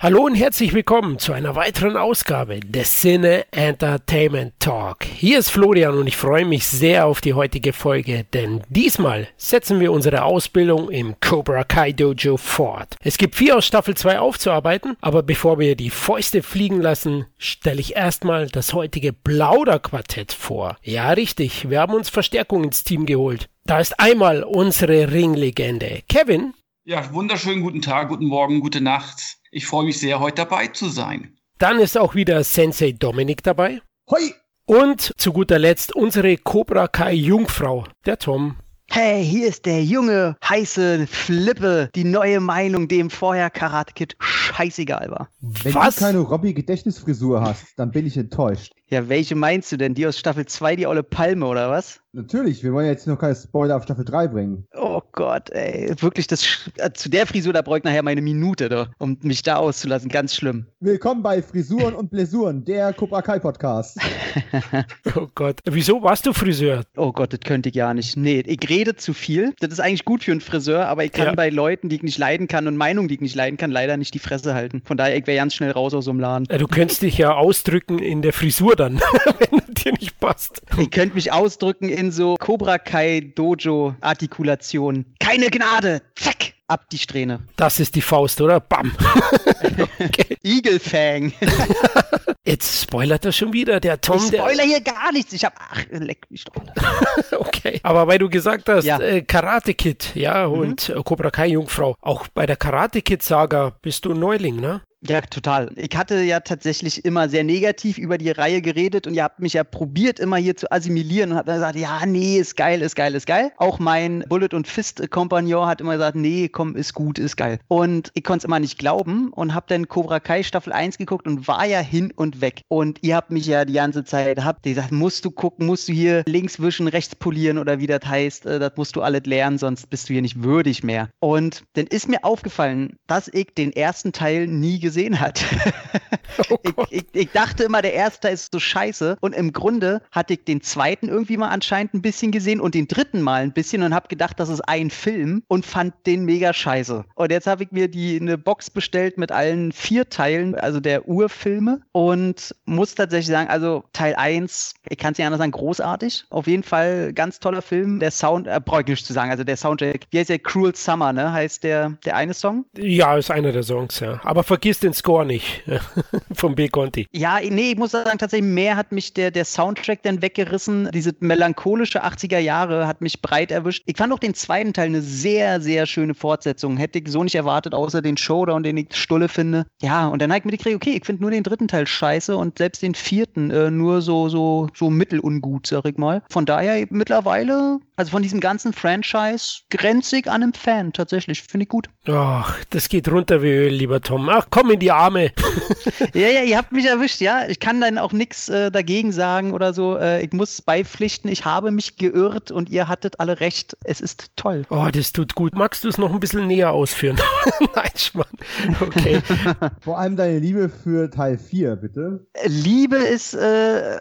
Hallo und herzlich willkommen zu einer weiteren Ausgabe des Cine Entertainment Talk. Hier ist Florian und ich freue mich sehr auf die heutige Folge, denn diesmal setzen wir unsere Ausbildung im Cobra Kai Dojo fort. Es gibt vier aus Staffel 2 aufzuarbeiten, aber bevor wir die Fäuste fliegen lassen, stelle ich erstmal das heutige Plauderquartett vor. Ja, richtig, wir haben uns Verstärkung ins Team geholt. Da ist einmal unsere Ringlegende Kevin. Ja, wunderschönen guten Tag, guten Morgen, gute Nacht. Ich freue mich sehr, heute dabei zu sein. Dann ist auch wieder Sensei Dominik dabei. Hoi! Und zu guter Letzt unsere Cobra Kai Jungfrau, der Tom. Hey, hier ist der junge, heiße Flippe, die neue Meinung, dem vorher Karate Kid scheißegal war. Wenn Was? du keine Robby-Gedächtnisfrisur hast, dann bin ich enttäuscht. Ja, welche meinst du denn? Die aus Staffel 2, die olle Palme, oder was? Natürlich, wir wollen jetzt noch keine Spoiler auf Staffel 3 bringen. Oh Gott, ey. Wirklich, das, äh, zu der Frisur, da bräuchte ich nachher meine Minute, da, um mich da auszulassen. Ganz schlimm. Willkommen bei Frisuren und Blessuren, der Cobra Kai Podcast. oh Gott. Wieso warst du Friseur? Oh Gott, das könnte ich gar nicht. Nee, ich rede zu viel. Das ist eigentlich gut für einen Friseur, aber ich kann ja. bei Leuten, die ich nicht leiden kann und Meinungen, die ich nicht leiden kann, leider nicht die Fresse halten. Von daher, ich wäre ganz schnell raus aus so einem Laden. Du könntest dich ja ausdrücken in der Frisur dann, wenn es dir nicht passt. Ich könnte mich ausdrücken in so Cobra Kai Dojo Artikulation. Keine Gnade! Zack! Ab die Strähne. Das ist die Faust, oder? Bam! okay. Eagle-Fang. Jetzt spoilert er schon wieder, der Tom. Ich spoiler hier gar nichts. Ich hab, ach, leck mich doch. okay. Aber weil du gesagt hast, ja. äh, Karate Kid, ja, und mhm. Cobra Kai Jungfrau. Auch bei der Karate Kid Saga bist du Neuling, ne? Ja, total. Ich hatte ja tatsächlich immer sehr negativ über die Reihe geredet und ihr habt mich ja probiert, immer hier zu assimilieren und habt dann gesagt, ja, nee, ist geil, ist geil, ist geil. Auch mein Bullet und Fist Kompagnon hat immer gesagt, nee, komm, ist gut, ist geil. Und ich konnte es immer nicht glauben und hab dann Cobra Kai Staffel 1 geguckt und war ja hin und weg. Und ihr habt mich ja die ganze Zeit, habt gesagt, musst du gucken, musst du hier links wischen, rechts polieren oder wie das heißt, äh, das musst du alles lernen, sonst bist du hier nicht würdig mehr. Und dann ist mir aufgefallen, dass ich den ersten Teil nie gesehen gesehen hat. Oh ich, ich, ich, dachte immer, der erste ist so scheiße. Und im Grunde hatte ich den zweiten irgendwie mal anscheinend ein bisschen gesehen und den dritten mal ein bisschen und habe gedacht, das ist ein Film und fand den mega scheiße. Und jetzt habe ich mir die eine Box bestellt mit allen vier Teilen, also der Urfilme. Und muss tatsächlich sagen, also Teil 1, ich kann es nicht anders sagen, großartig. Auf jeden Fall ganz toller Film. Der Sound, äh, bräuchlich zu sagen, also der Soundtrack, wie heißt der? Cruel Summer, ne? Heißt der, der eine Song? Ja, ist einer der Songs, ja. Aber vergiss den den Score nicht vom B. Conti. Ja, nee, ich muss sagen, tatsächlich mehr hat mich der, der Soundtrack dann weggerissen. Diese melancholische 80er Jahre hat mich breit erwischt. Ich fand auch den zweiten Teil eine sehr, sehr schöne Fortsetzung. Hätte ich so nicht erwartet, außer den Showdown, den ich Stulle finde. Ja, und dann habe ich mir gekriegt, okay, ich finde nur den dritten Teil scheiße und selbst den vierten äh, nur so, so, so mittelungut, sag ich mal. Von daher mittlerweile, also von diesem ganzen Franchise, grenzig an einem Fan, tatsächlich. Finde ich gut. Ach, das geht runter wie Öl, lieber Tom. Ach, komm in die Arme. ja, ja, ihr habt mich erwischt, ja. Ich kann dann auch nichts äh, dagegen sagen oder so. Äh, ich muss beipflichten, ich habe mich geirrt und ihr hattet alle recht. Es ist toll. Oh, das tut gut. Magst du es noch ein bisschen näher ausführen? Nein, Schmarrn. Okay. Vor allem deine Liebe für Teil 4, bitte. Liebe ist, äh,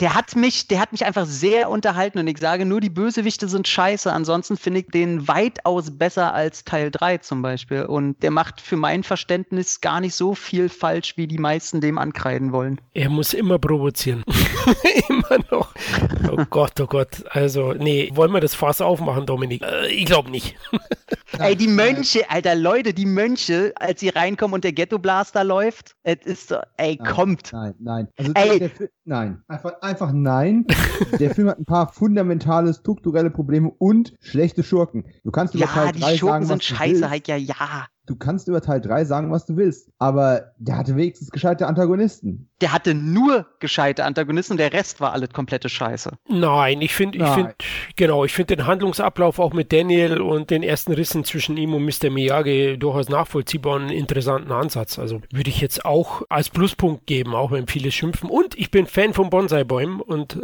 der hat mich, der hat mich einfach sehr unterhalten und ich sage nur, die Bösewichte sind scheiße. Ansonsten finde ich den weitaus besser als Teil 3 zum Beispiel. Und der macht für mein Verständnis gar nicht so viel falsch, wie die meisten dem ankreiden wollen. Er muss immer provozieren. immer noch. Oh Gott, oh Gott. Also, nee, wollen wir das Fass aufmachen, Dominik? Äh, ich glaube nicht. Ey, die Mönche, Alter, Leute, die Mönche, als sie reinkommen und der Ghetto-Blaster läuft, es ist so, ey, nein, kommt. Nein, nein. Also ey. Der, der, nein. Einfach, einfach nein. der Film hat ein paar fundamentale strukturelle Probleme und schlechte Schurken. Du kannst über ja, Teil die 3 Schurken sagen, sind scheiße, halt ja, ja du kannst über Teil 3 sagen, was du willst, aber der hatte wenigstens gescheite Antagonisten. Der hatte nur gescheite Antagonisten und der Rest war alles komplette Scheiße. Nein, ich finde, ich finde, genau, ich finde den Handlungsablauf auch mit Daniel und den ersten Rissen zwischen ihm und Mr. Miyagi durchaus nachvollziehbar und einen interessanten Ansatz. Also würde ich jetzt auch als Pluspunkt geben, auch wenn viele schimpfen. Und ich bin Fan von Bonsai-Bäumen und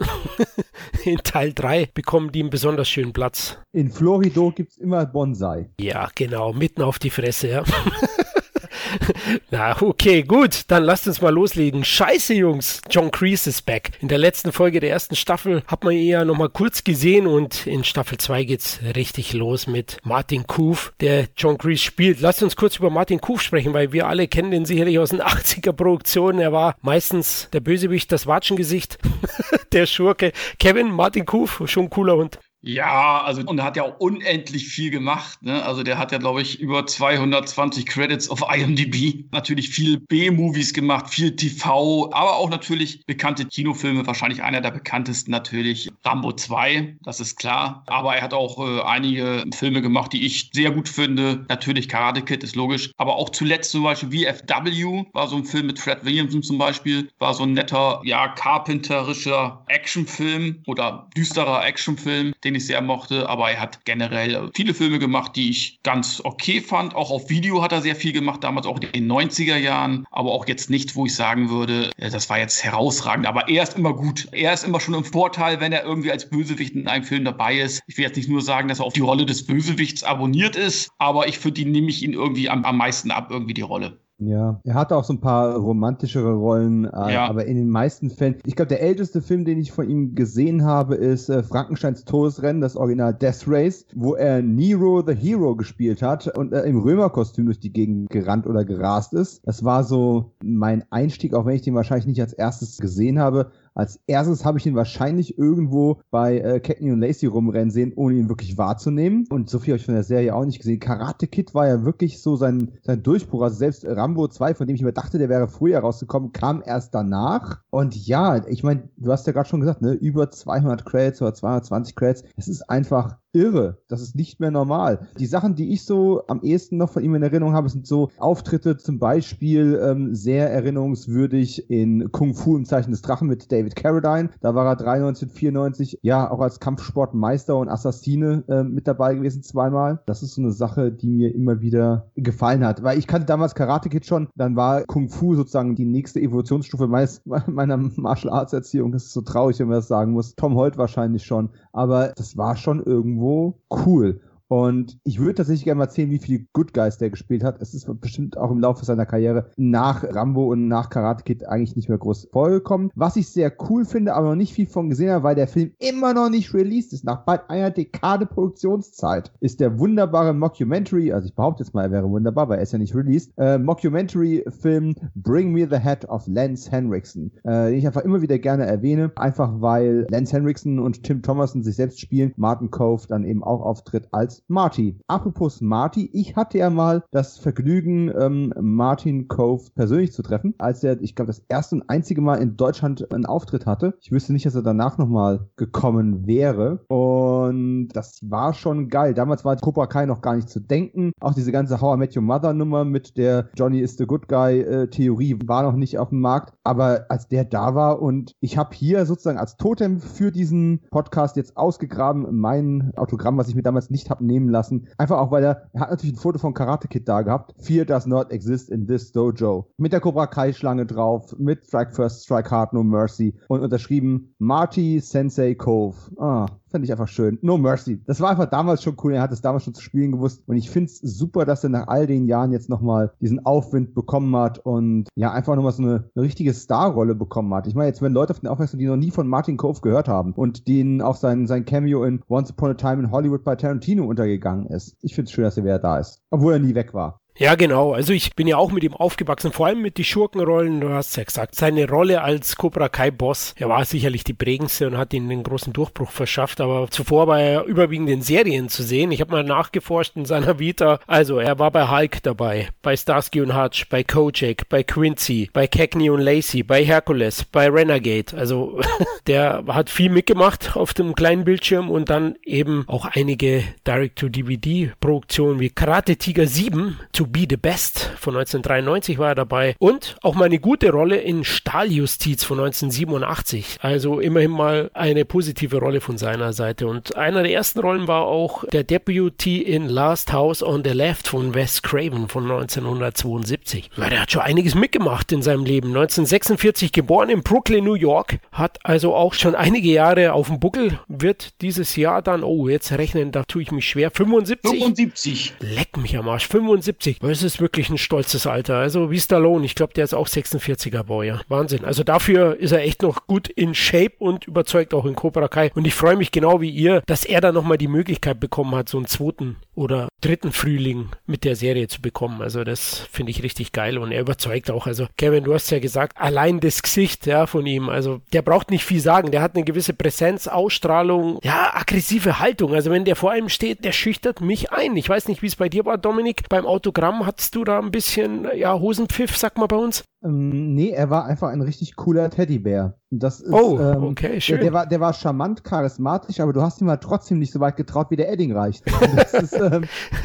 in Teil 3 bekommen die einen besonders schönen Platz. In Florido gibt es immer Bonsai. Ja, genau, mitten auf die Fresse ja. Na, okay, gut. Dann lasst uns mal loslegen. Scheiße, Jungs. John Kreese ist back. In der letzten Folge der ersten Staffel hat man ihn ja nochmal kurz gesehen und in Staffel 2 geht's richtig los mit Martin Kuf, der John Kreese spielt. Lasst uns kurz über Martin Kuf sprechen, weil wir alle kennen den sicherlich aus den 80er Produktionen. Er war meistens der Bösewicht, das Watschengesicht, der Schurke. Kevin, Martin Kuf, schon cooler Hund. Ja, also und er hat ja auch unendlich viel gemacht. Ne? Also der hat ja, glaube ich, über 220 Credits auf IMDb. Natürlich viel B-Movies gemacht, viel TV, aber auch natürlich bekannte Kinofilme. Wahrscheinlich einer der bekanntesten natürlich Rambo 2, das ist klar. Aber er hat auch äh, einige Filme gemacht, die ich sehr gut finde. Natürlich Karate Kid ist logisch. Aber auch zuletzt zum Beispiel VFW war so ein Film mit Fred Williamson zum Beispiel. War so ein netter, ja, carpenterischer Actionfilm oder düsterer Actionfilm, den den ich sehr mochte, aber er hat generell viele Filme gemacht, die ich ganz okay fand. Auch auf Video hat er sehr viel gemacht, damals auch in den 90er Jahren, aber auch jetzt nicht, wo ich sagen würde, äh, das war jetzt herausragend. Aber er ist immer gut. Er ist immer schon im Vorteil, wenn er irgendwie als Bösewicht in einem Film dabei ist. Ich will jetzt nicht nur sagen, dass er auf die Rolle des Bösewichts abonniert ist, aber ich für die nehme ich ihn irgendwie am, am meisten ab, irgendwie die Rolle. Ja, er hatte auch so ein paar romantischere Rollen, äh, ja. aber in den meisten Fällen, ich glaube, der älteste Film, den ich von ihm gesehen habe, ist äh, Frankensteins Todesrennen, das Original Death Race, wo er Nero the Hero gespielt hat und äh, im Römerkostüm durch die Gegend gerannt oder gerast ist. Das war so mein Einstieg, auch wenn ich den wahrscheinlich nicht als erstes gesehen habe, als erstes habe ich ihn wahrscheinlich irgendwo bei äh, Cagney und Lacey rumrennen sehen, ohne ihn wirklich wahrzunehmen. Und so viel habe ich von der Serie auch nicht gesehen. Karate Kid war ja wirklich so sein, sein Durchbruch. Also selbst Rambo 2, von dem ich mir dachte, der wäre früher rausgekommen, kam erst danach. Und ja, ich meine, du hast ja gerade schon gesagt, ne, über 200 Credits oder 220 Credits. Es ist einfach irre. Das ist nicht mehr normal. Die Sachen, die ich so am ehesten noch von ihm in Erinnerung habe, sind so Auftritte zum Beispiel ähm, sehr erinnerungswürdig in Kung Fu im Zeichen des Drachen mit David Carradine. Da war er 93 und 94 ja auch als Kampfsportmeister und Assassine äh, mit dabei gewesen zweimal. Das ist so eine Sache, die mir immer wieder gefallen hat. Weil ich kannte damals Karate Kid schon, dann war Kung Fu sozusagen die nächste Evolutionsstufe meines, meiner Martial Arts Erziehung. Das ist so traurig, wenn man das sagen muss. Tom Holt wahrscheinlich schon. Aber das war schon irgendwo cool. Und ich würde tatsächlich gerne mal erzählen, wie viele Good Guys der gespielt hat. Es ist bestimmt auch im Laufe seiner Karriere nach Rambo und nach Karate Kid eigentlich nicht mehr groß vorgekommen. Was ich sehr cool finde, aber noch nicht viel von gesehen habe, weil der Film immer noch nicht released ist. Nach bald einer Dekade Produktionszeit ist der wunderbare Mockumentary, also ich behaupte jetzt mal, er wäre wunderbar, weil er ist ja nicht released, äh, Mockumentary-Film Bring Me the Head of Lance Henriksen, äh, den ich einfach immer wieder gerne erwähne, einfach weil Lance Henriksen und Tim Thomason sich selbst spielen, Martin Cove dann eben auch auftritt als Marty. Apropos Marty, ich hatte ja mal das Vergnügen, ähm, Martin Cove persönlich zu treffen, als er, ich glaube, das erste und einzige Mal in Deutschland einen Auftritt hatte. Ich wüsste nicht, dass er danach nochmal gekommen wäre. Und das war schon geil. Damals war Cobra Kai noch gar nicht zu denken. Auch diese ganze How I Met Your Mother Nummer mit der Johnny is the Good Guy äh, Theorie war noch nicht auf dem Markt. Aber als der da war und ich habe hier sozusagen als Totem für diesen Podcast jetzt ausgegraben mein Autogramm, was ich mir damals nicht habe nehmen lassen. Einfach auch, weil er, er hat natürlich ein Foto von Karate Kid da gehabt. Fear does not exist in this dojo. Mit der Cobra Kai Schlange drauf, mit Strike First, Strike Hard, No Mercy und unterschrieben Marty Sensei Cove. Ah, Fand ich einfach schön. No Mercy. Das war einfach damals schon cool. Er hat es damals schon zu spielen gewusst. Und ich finde es super, dass er nach all den Jahren jetzt nochmal diesen Aufwind bekommen hat und ja, einfach nochmal so eine, eine richtige Starrolle bekommen hat. Ich meine, jetzt wenn Leute auf den aufmerksam, die noch nie von Martin Cove gehört haben und denen auch sein, sein Cameo in Once Upon a Time in Hollywood bei Tarantino untergegangen ist. Ich finde es schön, dass er wieder da ist. Obwohl er nie weg war. Ja, genau. Also ich bin ja auch mit ihm aufgewachsen, vor allem mit die Schurkenrollen. Du hast ja gesagt, seine Rolle als Cobra Kai Boss, er war sicherlich die prägendste und hat ihm den großen Durchbruch verschafft. Aber zuvor war er überwiegend in Serien zu sehen. Ich habe mal nachgeforscht in seiner Vita. Also er war bei Hulk dabei, bei Starsky und Hutch, bei Kojak, bei Quincy, bei Cagney und Lacey, bei Hercules, bei Renegade. Also der hat viel mitgemacht auf dem kleinen Bildschirm und dann eben auch einige Direct-to-DVD-Produktionen wie Karate Tiger 7 To Be the Best von 1993 war er dabei und auch mal eine gute Rolle in Stahljustiz von 1987. Also immerhin mal eine positive Rolle von seiner Seite. Und einer der ersten Rollen war auch der Deputy in Last House on the Left von Wes Craven von 1972. Ja, der hat schon einiges mitgemacht in seinem Leben. 1946 geboren in Brooklyn, New York, hat also auch schon einige Jahre auf dem Buckel, wird dieses Jahr dann, oh, jetzt rechnen, da tue ich mich schwer, 75. 75. Leck mich am Arsch, 75 richtig. Aber es ist wirklich ein stolzes Alter. Also wie Stallone, ich glaube, der ist auch 46er Baujahr. Wahnsinn. Also dafür ist er echt noch gut in Shape und überzeugt auch in Cobra Kai. Und ich freue mich genau wie ihr, dass er da nochmal die Möglichkeit bekommen hat, so einen zweiten oder dritten Frühling mit der Serie zu bekommen. Also das finde ich richtig geil und er überzeugt auch. Also Kevin, du hast ja gesagt, allein das Gesicht ja, von ihm, also der braucht nicht viel sagen. Der hat eine gewisse Präsenz, Ausstrahlung, ja, aggressive Haltung. Also wenn der vor einem steht, der schüchtert mich ein. Ich weiß nicht, wie es bei dir war, Dominik. Beim Autogramm hattest du da ein bisschen, ja, Hosenpfiff, sag mal bei uns? Ähm, nee, er war einfach ein richtig cooler Teddybär. Das ist, oh, ähm, okay, schön. Der, der, war, der war charmant, charismatisch, aber du hast ihm halt trotzdem nicht so weit getraut, wie der Edding reicht. ist, ähm,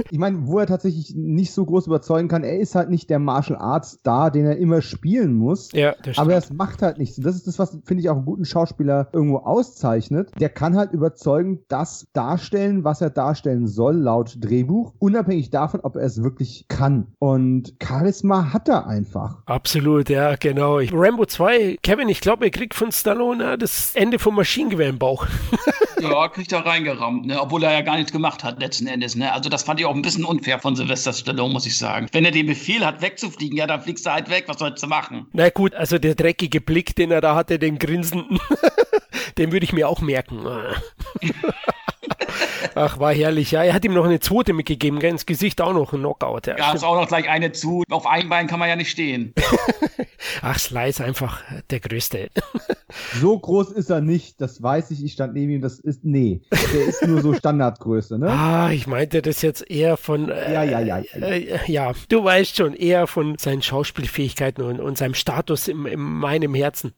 ich meine, wo er tatsächlich nicht so groß überzeugen kann, er ist halt nicht der Martial Arts Star, den er immer spielen muss. Ja, das aber es macht halt nichts. Und das ist das, was, finde ich, auch einen guten Schauspieler irgendwo auszeichnet. Der kann halt überzeugen, das darstellen, was er darstellen soll, laut Drehbuch, unabhängig davon, ob er es wirklich kann. Und Charisma hat er einfach. Absolut, ja, genau. Rambo 2, Kevin, ich glaube, er kriegt von Stallone das Ende vom Maschinengewehr im Bauch. ja, kriegt er reingerammt, ne? obwohl er ja gar nichts gemacht hat letzten Endes. Ne? Also das fand ich auch ein bisschen unfair von Sylvester Stallone, muss ich sagen. Wenn er den Befehl hat, wegzufliegen, ja, dann fliegst du halt weg. Was sollst du machen? Na gut, also der dreckige Blick, den er da hatte, den grinsenden, den würde ich mir auch merken. Ach, war herrlich. Ja, er hat ihm noch eine zweite mitgegeben, ins Gesicht auch noch ein Knockout. Ja, ja ist auch noch gleich eine zu. Auf einem Bein kann man ja nicht stehen. Ach, Sly ist einfach der Größte. so groß ist er nicht, das weiß ich. Ich stand neben ihm, das ist, nee, der ist nur so Standardgröße, ne? Ah, ich meinte das jetzt eher von, äh, ja, ja, ja. Äh, ja, du weißt schon, eher von seinen Schauspielfähigkeiten und, und seinem Status in, in meinem Herzen.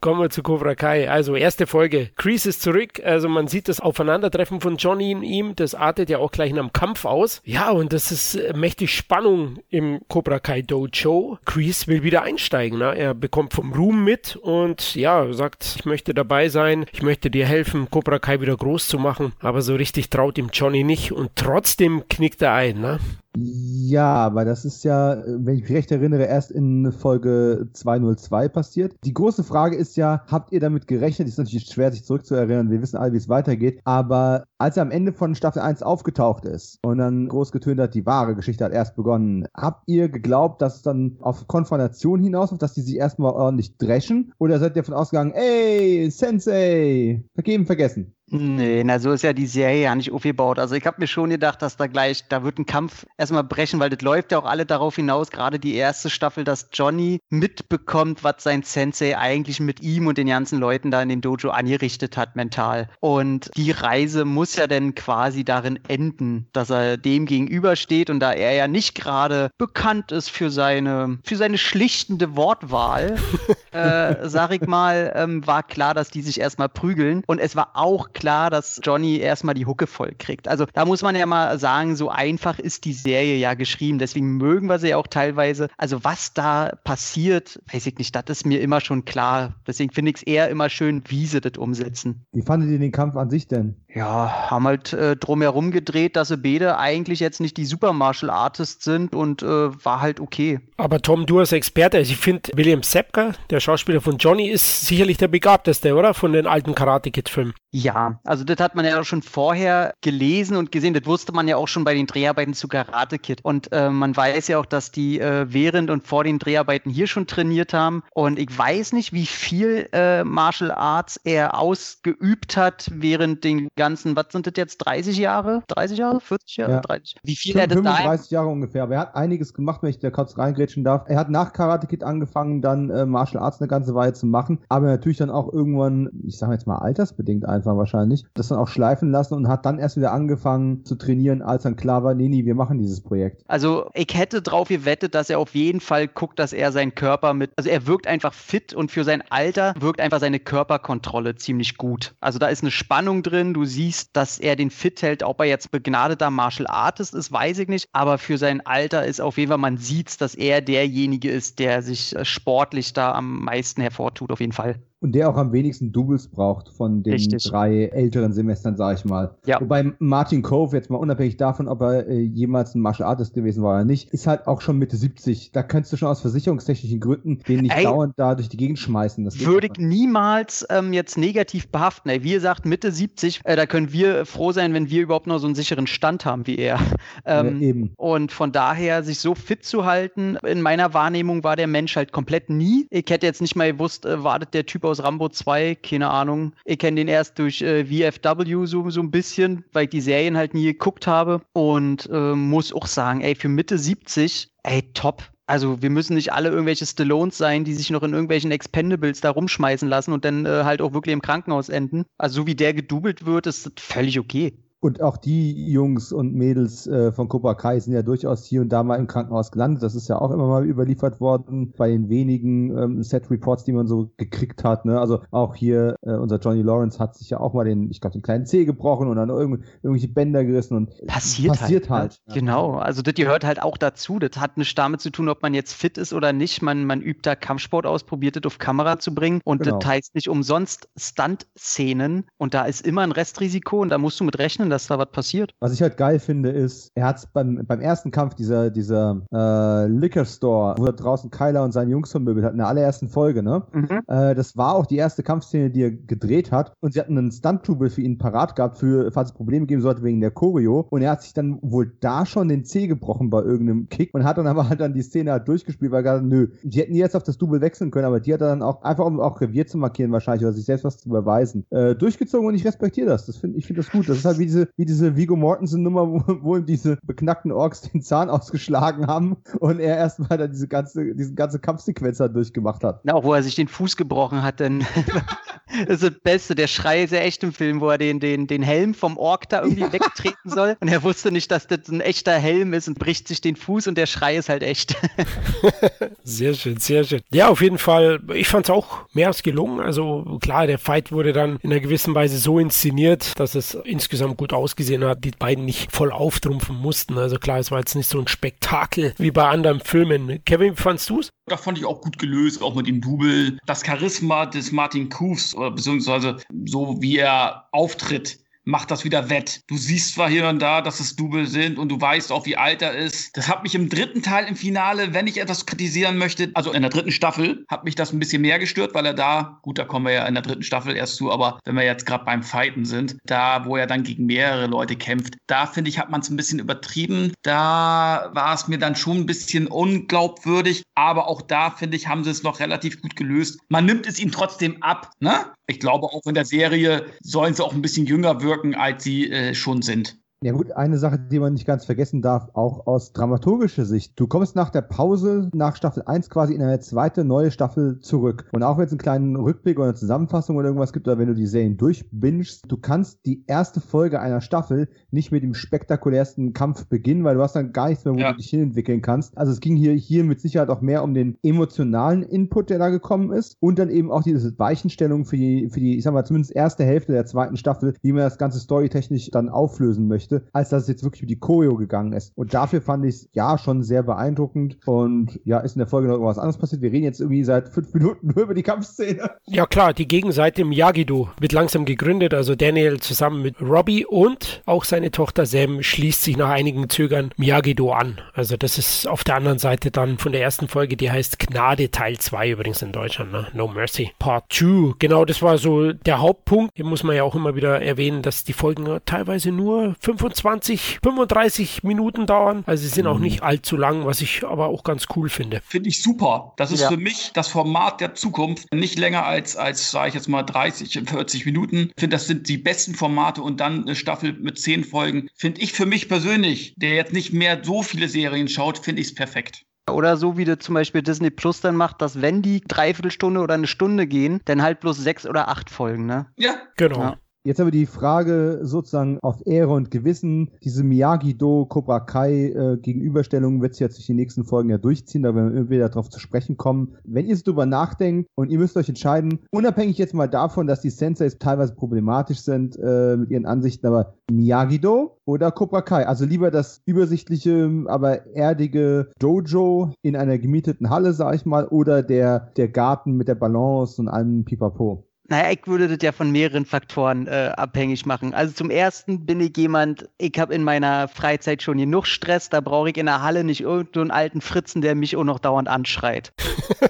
Kommen wir zu Cobra Kai. Also, erste Folge. Kreese ist zurück. Also, man sieht das Aufeinandertreffen von Johnny und ihm. Das artet ja auch gleich in einem Kampf aus. Ja, und das ist äh, mächtig Spannung im Cobra Kai Dojo. Kreese will wieder einsteigen. Ne? Er bekommt vom Ruhm mit und ja, sagt, ich möchte dabei sein. Ich möchte dir helfen, Cobra Kai wieder groß zu machen. Aber so richtig traut ihm Johnny nicht und trotzdem knickt er ein. Ne? Ja, aber das ist ja, wenn ich mich recht erinnere, erst in Folge 202 passiert. Die große Frage ist ja, habt ihr damit gerechnet? Ist natürlich schwer, sich zurückzuerinnern. Wir wissen alle, wie es weitergeht. Aber als er am Ende von Staffel 1 aufgetaucht ist und dann groß getönt hat, die wahre Geschichte hat erst begonnen, habt ihr geglaubt, dass es dann auf Konfrontation hinaus dass die sich erstmal ordentlich dreschen? Oder seid ihr davon ausgegangen, ey, Sensei, vergeben, vergessen? Nee, na so ist ja die Serie ja nicht aufgebaut. Also ich habe mir schon gedacht, dass da gleich, da wird ein Kampf erstmal brechen, weil das läuft ja auch alle darauf hinaus, gerade die erste Staffel, dass Johnny mitbekommt, was sein Sensei eigentlich mit ihm und den ganzen Leuten da in den Dojo angerichtet hat mental. Und die Reise muss ja dann quasi darin enden, dass er dem gegenübersteht und da er ja nicht gerade bekannt ist für seine, für seine schlichtende Wortwahl, äh, sag ich mal, ähm, war klar, dass die sich erstmal prügeln. Und es war auch klar, dass Johnny erstmal die Hucke voll kriegt. Also da muss man ja mal sagen, so einfach ist die Serie ja geschrieben. Deswegen mögen wir sie ja auch teilweise. Also was da passiert, weiß ich nicht, das ist mir immer schon klar. Deswegen finde ich es eher immer schön, wie sie das umsetzen. Wie fandet ihr den Kampf an sich denn? Ja, haben halt äh, drumherum gedreht, dass sie beide eigentlich jetzt nicht die Super Martial Artists sind und äh, war halt okay. Aber Tom, du als Experte, also ich finde, William Sepka, der Schauspieler von Johnny, ist sicherlich der begabteste, oder? Von den alten Karate Kid-Filmen. Ja, also das hat man ja auch schon vorher gelesen und gesehen. Das wusste man ja auch schon bei den Dreharbeiten zu Karate Kid. Und äh, man weiß ja auch, dass die äh, während und vor den Dreharbeiten hier schon trainiert haben. Und ich weiß nicht, wie viel äh, Martial Arts er ausgeübt hat während den ganzen, was sind das jetzt, 30 Jahre? 30 Jahre? 40 Jahre? Ja. 30? Wie viel er das da? 35 Jahre ungefähr. Aber er hat einiges gemacht, wenn ich da kurz reingrätschen darf. Er hat nach Karate Kid angefangen, dann äh, Martial Arts eine ganze Weile zu machen. Aber natürlich dann auch irgendwann, ich sage jetzt mal altersbedingt einfach einfach wahrscheinlich, das dann auch schleifen lassen und hat dann erst wieder angefangen zu trainieren, als dann klar war, nee, nee, wir machen dieses Projekt. Also ich hätte drauf gewettet, dass er auf jeden Fall guckt, dass er seinen Körper mit, also er wirkt einfach fit und für sein Alter wirkt einfach seine Körperkontrolle ziemlich gut. Also da ist eine Spannung drin, du siehst, dass er den fit hält, ob er jetzt begnadeter Martial Artist ist, weiß ich nicht, aber für sein Alter ist auf jeden Fall, man sieht, dass er derjenige ist, der sich äh, sportlich da am meisten hervortut, auf jeden Fall. Und der auch am wenigsten Doubles braucht von den Richtig. drei älteren Semestern, sag ich mal. Ja. Wobei Martin Cove, jetzt mal unabhängig davon, ob er äh, jemals ein Martial Artist gewesen war oder nicht, ist halt auch schon Mitte 70. Da könntest du schon aus versicherungstechnischen Gründen den nicht Ey, dauernd da durch die Gegend schmeißen. würde ich niemals ähm, jetzt negativ behaften. Ey, wie gesagt, Mitte 70, äh, da können wir froh sein, wenn wir überhaupt noch so einen sicheren Stand haben wie er. Ähm, ja, eben. Und von daher, sich so fit zu halten, in meiner Wahrnehmung war der Mensch halt komplett nie. Ich hätte jetzt nicht mal gewusst, äh, wartet der Typ aus Rambo 2, keine Ahnung. Ich kenne den erst durch äh, VFW so, so ein bisschen, weil ich die Serien halt nie geguckt habe. Und äh, muss auch sagen, ey, für Mitte 70, ey, top also wir müssen nicht alle irgendwelche Stallones sein, die sich noch in irgendwelchen Expendables da rumschmeißen lassen und dann äh, halt auch wirklich im Krankenhaus enden. Also so wie der gedoubelt wird, ist das völlig okay. Und auch die Jungs und Mädels äh, von Cobra Kai sind ja durchaus hier und da mal im Krankenhaus gelandet. Das ist ja auch immer mal überliefert worden bei den wenigen ähm, Set-Reports, die man so gekriegt hat. Ne? Also auch hier, äh, unser Johnny Lawrence hat sich ja auch mal den, ich glaube, den kleinen Zeh gebrochen und dann irgendw irgendwelche Bänder gerissen und passiert, passiert halt. halt. Ne? Genau, also das gehört halt auch dazu. Das hat nichts damit zu tun, ob man jetzt fit ist oder nicht. Man, man übt da Kampfsport aus, probiert das auf Kamera zu bringen und genau. das heißt nicht umsonst Stunt-Szenen und da ist immer ein Restrisiko und da musst du mit rechnen, dass da was passiert. Was ich halt geil finde, ist, er hat beim, beim ersten Kampf dieser, dieser äh, Liquor Store, wo er draußen Kyler und seine Jungs vermöbelt hat, in der allerersten Folge, ne? Mhm. Äh, das war auch die erste Kampfszene, die er gedreht hat. Und sie hatten einen Stunt-Tubel für ihn parat gehabt, für, falls es Probleme geben sollte wegen der Choreo. Und er hat sich dann wohl da schon den Zeh gebrochen bei irgendeinem Kick und hat dann aber halt dann die Szene halt durchgespielt, weil er gesagt nö, die hätten jetzt auf das Double wechseln können, aber die hat er dann auch, einfach um auch Revier zu markieren wahrscheinlich oder sich selbst was zu beweisen, äh, durchgezogen und ich respektiere das. das find, ich finde das gut. Das ist halt wie diese, wie diese Vigo Mortensen-Nummer, wo, wo ihm diese beknackten Orks den Zahn ausgeschlagen haben und er erstmal dann diese ganze, diese ganze Kampfsequenz halt durchgemacht hat. Na, auch wo er sich den Fuß gebrochen hat, denn das ist das Beste. Der Schrei ist ja echt im Film, wo er den, den, den Helm vom Ork da irgendwie ja. wegtreten soll und er wusste nicht, dass das ein echter Helm ist und bricht sich den Fuß und der Schrei ist halt echt. sehr schön, sehr schön. Ja, auf jeden Fall. Ich fand es auch mehr als gelungen. Also klar, der Fight wurde dann in einer gewissen Weise so inszeniert, dass es insgesamt gut ausgesehen gesehen hat, die beiden nicht voll auftrumpfen mussten. Also klar, es war jetzt nicht so ein Spektakel wie bei anderen Filmen. Kevin, wie fandst du es? Da fand ich auch gut gelöst, auch mit dem Double. Das Charisma des Martin Koofs, beziehungsweise so wie er auftritt, macht das wieder wett. Du siehst zwar hier und da, dass es Double sind und du weißt auch, wie alt er ist. Das hat mich im dritten Teil im Finale, wenn ich etwas kritisieren möchte, also in der dritten Staffel, hat mich das ein bisschen mehr gestört, weil er da, gut, da kommen wir ja in der dritten Staffel erst zu, aber wenn wir jetzt gerade beim Fighten sind, da, wo er dann gegen mehrere Leute kämpft, da finde ich, hat man es ein bisschen übertrieben. Da war es mir dann schon ein bisschen unglaubwürdig, aber auch da, finde ich, haben sie es noch relativ gut gelöst. Man nimmt es ihm trotzdem ab, ne? Ich glaube, auch in der Serie sollen sie auch ein bisschen jünger wirken, als sie äh, schon sind. Ja gut, eine Sache, die man nicht ganz vergessen darf, auch aus dramaturgischer Sicht. Du kommst nach der Pause, nach Staffel 1 quasi in eine zweite neue Staffel zurück. Und auch wenn es einen kleinen Rückblick oder eine Zusammenfassung oder irgendwas gibt, oder wenn du die Serien durchbingst, du kannst die erste Folge einer Staffel nicht mit dem spektakulärsten Kampf beginnen, weil du hast dann gar nichts mehr, wo ja. du dich hinentwickeln kannst. Also es ging hier, hier mit Sicherheit auch mehr um den emotionalen Input, der da gekommen ist. Und dann eben auch diese Weichenstellung für die, für die, ich sag mal, zumindest erste Hälfte der zweiten Staffel, wie man das Ganze storytechnisch dann auflösen möchte möchte, als dass es jetzt wirklich über die Choreo gegangen ist. Und dafür fand ich es ja schon sehr beeindruckend. Und ja, ist in der Folge noch irgendwas anderes passiert. Wir reden jetzt irgendwie seit fünf Minuten nur über die Kampfszene. Ja klar, die Gegenseite Miyagi-Do wird langsam gegründet. Also Daniel zusammen mit Robbie und auch seine Tochter Sam schließt sich nach einigen Zögern Miyagi-Do an. Also das ist auf der anderen Seite dann von der ersten Folge, die heißt Gnade Teil 2 übrigens in Deutschland, ne? No Mercy Part 2. Genau, das war so der Hauptpunkt. Hier muss man ja auch immer wieder erwähnen, dass die Folgen teilweise nur 5 25, 35 Minuten dauern. Also sie sind mhm. auch nicht allzu lang, was ich aber auch ganz cool finde. Finde ich super. Das ist ja. für mich das Format der Zukunft. Nicht länger als, als sage ich jetzt mal, 30, 40 Minuten. Ich finde, das sind die besten Formate und dann eine Staffel mit 10 Folgen. Finde ich für mich persönlich, der jetzt nicht mehr so viele Serien schaut, finde ich es perfekt. Oder so wie du zum Beispiel Disney Plus dann macht, dass wenn die dreiviertel Stunde oder eine Stunde gehen, dann halt bloß sechs oder acht Folgen, ne? Ja. Genau. Ja. Jetzt aber die Frage sozusagen auf Ehre und Gewissen. Diese Miyagi-Do, Cobra Kai äh, Gegenüberstellung wird sich jetzt durch die nächsten Folgen ja durchziehen, da werden wir wieder darauf zu sprechen kommen. Wenn ihr so drüber nachdenkt und ihr müsst euch entscheiden, unabhängig jetzt mal davon, dass die Senseis teilweise problematisch sind äh, mit ihren Ansichten, aber Miyagi-Do oder Cobra Kai? Also lieber das übersichtliche, aber erdige Dojo in einer gemieteten Halle, sag ich mal, oder der, der Garten mit der Balance und allem Pipapo? Naja, ich würde das ja von mehreren Faktoren äh, abhängig machen. Also zum ersten bin ich jemand, ich habe in meiner Freizeit schon genug Stress, da brauche ich in der Halle nicht irgendeinen alten Fritzen, der mich auch noch dauernd anschreit.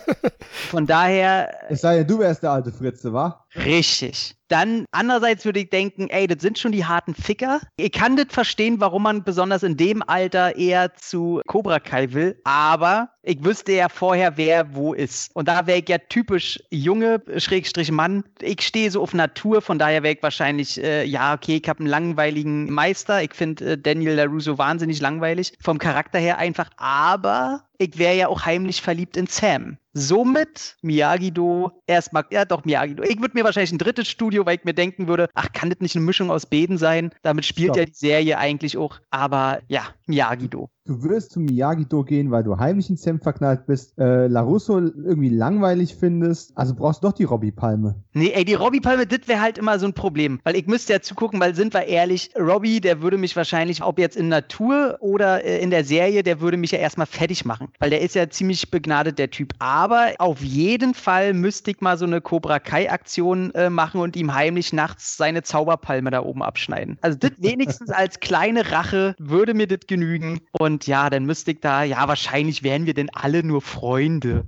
von daher. Es sei denn, du wärst der alte Fritze, wa? Richtig. Dann andererseits würde ich denken, ey, das sind schon die harten Ficker. Ich kann das verstehen, warum man besonders in dem Alter eher zu Cobra Kai will, aber ich wüsste ja vorher, wer wo ist. Und da wäre ich ja typisch junge, Schrägstrich Mann. Ich stehe so auf Natur, von daher wäre ich wahrscheinlich, äh, ja, okay, ich habe einen langweiligen Meister. Ich finde äh, Daniel LaRusso wahnsinnig langweilig. Vom Charakter her einfach, aber ich wäre ja auch heimlich verliebt in Sam. Somit Miyagi-Do erstmal, ja doch Miyagi-Do. Ich würde mir wahrscheinlich ein drittes Studio, weil ich mir denken würde, ach, kann das nicht eine Mischung aus beiden sein? Damit spielt Stop. ja die Serie eigentlich auch. Aber ja, Miyagi-Do du würdest zum Miyagi-Do gehen, weil du heimlich in Sam verknallt bist, äh, LaRusso irgendwie langweilig findest, also brauchst du doch die Robbie-Palme. Nee, ey, die Robbie-Palme, das wäre halt immer so ein Problem, weil ich müsste ja zugucken, weil sind wir ehrlich, Robbie, der würde mich wahrscheinlich, ob jetzt in Natur oder äh, in der Serie, der würde mich ja erstmal fertig machen, weil der ist ja ziemlich begnadet, der Typ. Aber auf jeden Fall müsste ich mal so eine Cobra Kai-Aktion äh, machen und ihm heimlich nachts seine Zauberpalme da oben abschneiden. Also das wenigstens als kleine Rache würde mir das genügen und und ja, dann müsste ich da, ja, wahrscheinlich wären wir denn alle nur Freunde.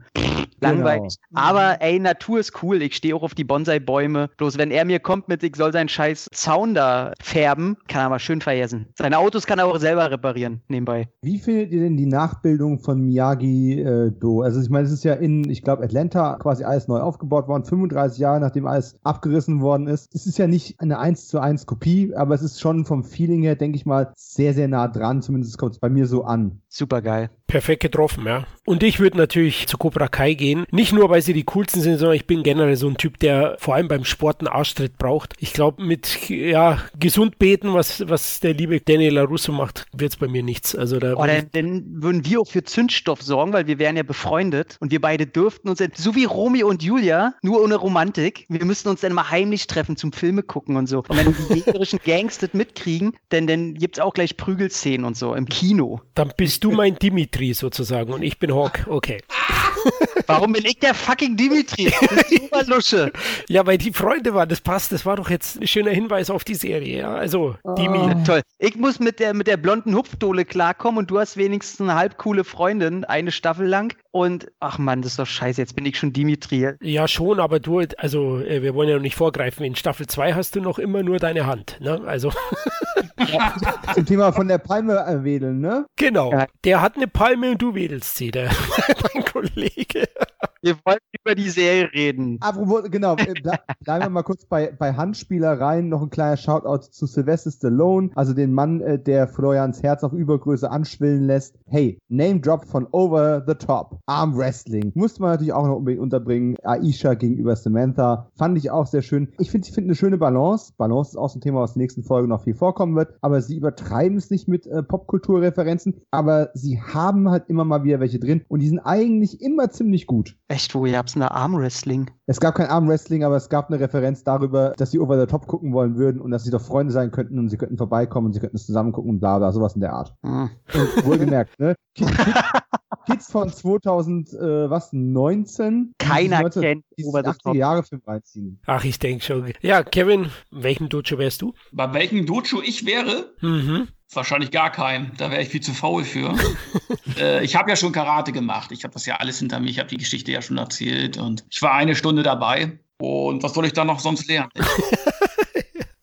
Langweilig. Genau. Aber ey, Natur ist cool. Ich stehe auch auf die Bonsai-Bäume. Bloß wenn er mir kommt mit, ich soll seinen scheiß Zaun da färben, kann er mal schön vergessen. Seine Autos kann er auch selber reparieren, nebenbei. Wie findet ihr denn die Nachbildung von Miyagi-Do? Äh, also ich meine, es ist ja in, ich glaube, Atlanta quasi alles neu aufgebaut worden, 35 Jahre nachdem alles abgerissen worden ist. Es ist ja nicht eine 1 zu 1 Kopie, aber es ist schon vom Feeling her, denke ich mal, sehr, sehr nah dran. Zumindest kommt es bei mir so an. Super geil. Perfekt getroffen, ja. Und ich würde natürlich zu Cobra Kai gehen. Nicht nur, weil sie die coolsten sind, sondern ich bin generell so ein Typ, der vor allem beim Sport einen Arschtritt braucht. Ich glaube, mit ja, gesund beten, was, was der liebe Daniel LaRusso macht, wird es bei mir nichts. Also da oh, dann, dann, würden wir auch für Zündstoff sorgen, weil wir wären ja befreundet und wir beide dürften uns, so wie Romeo und Julia, nur ohne Romantik, wir müssten uns dann mal heimlich treffen zum Filme gucken und so. Und wenn die gegnerischen Gangs das mitkriegen, denn dann gibt es auch gleich Prügelszenen und so im Kino. Dann bist du mein Dimitri sozusagen und ich bin Hawk. Okay. Warum bin ich der fucking Dimitri? Lusche. Ja, weil die Freunde waren, das passt. Das war doch jetzt ein schöner Hinweis auf die Serie. Ja, also, oh. Dimi. Toll. Ich muss mit der, mit der blonden Hupfdohle klarkommen und du hast wenigstens eine halb coole Freundin, eine Staffel lang. Und ach man, das ist doch scheiße, jetzt bin ich schon Dimitri. Ja, schon, aber du, also äh, wir wollen ja noch nicht vorgreifen. In Staffel 2 hast du noch immer nur deine Hand. Ne? Also. Ja, zum Thema von der Palme wedeln, ne? Genau. Ja. Der hat eine Palme und du wedelst sie, der, mein Kollege. Wir wollen über die Serie reden. Apropos, genau, äh, bleiben wir mal kurz bei, bei Handspielereien. Noch ein kleiner Shoutout zu Sylvester Stallone, also den Mann, äh, der Florians Herz auf Übergröße anschwillen lässt. Hey, Name Drop von Over the Top. Arm Wrestling. Musste man natürlich auch noch unbedingt unterbringen. Aisha gegenüber Samantha. Fand ich auch sehr schön. Ich finde, sie finden eine schöne Balance. Balance ist auch so ein Thema, was in der nächsten Folge noch viel vorkommen wird. Aber sie übertreiben es nicht mit äh, Popkulturreferenzen. Aber sie haben halt immer mal wieder welche drin. Und die sind eigentlich immer ziemlich gut. Echt, wo ihr habt eine Armwrestling? Es gab kein Armwrestling, aber es gab eine Referenz darüber, dass sie Over the Top gucken wollen würden und dass sie doch Freunde sein könnten und sie könnten vorbeikommen und sie könnten es zusammen gucken und bla bla, sowas in der Art. Mhm. Und wohlgemerkt, ne? Kids, Kids von 2000, äh, was, 19? Keiner 19, kennt the 80 Jahre Film reinziehen. Ach, ich denke schon. Ja, Kevin, welchem Dojo wärst du? Bei welchem Dojo ich wäre? Mhm. Wahrscheinlich gar keinen. Da wäre ich viel zu faul für. äh, ich habe ja schon Karate gemacht. Ich habe das ja alles hinter mir. Ich habe die Geschichte ja schon erzählt und ich war eine Stunde dabei. Und was soll ich da noch sonst lernen?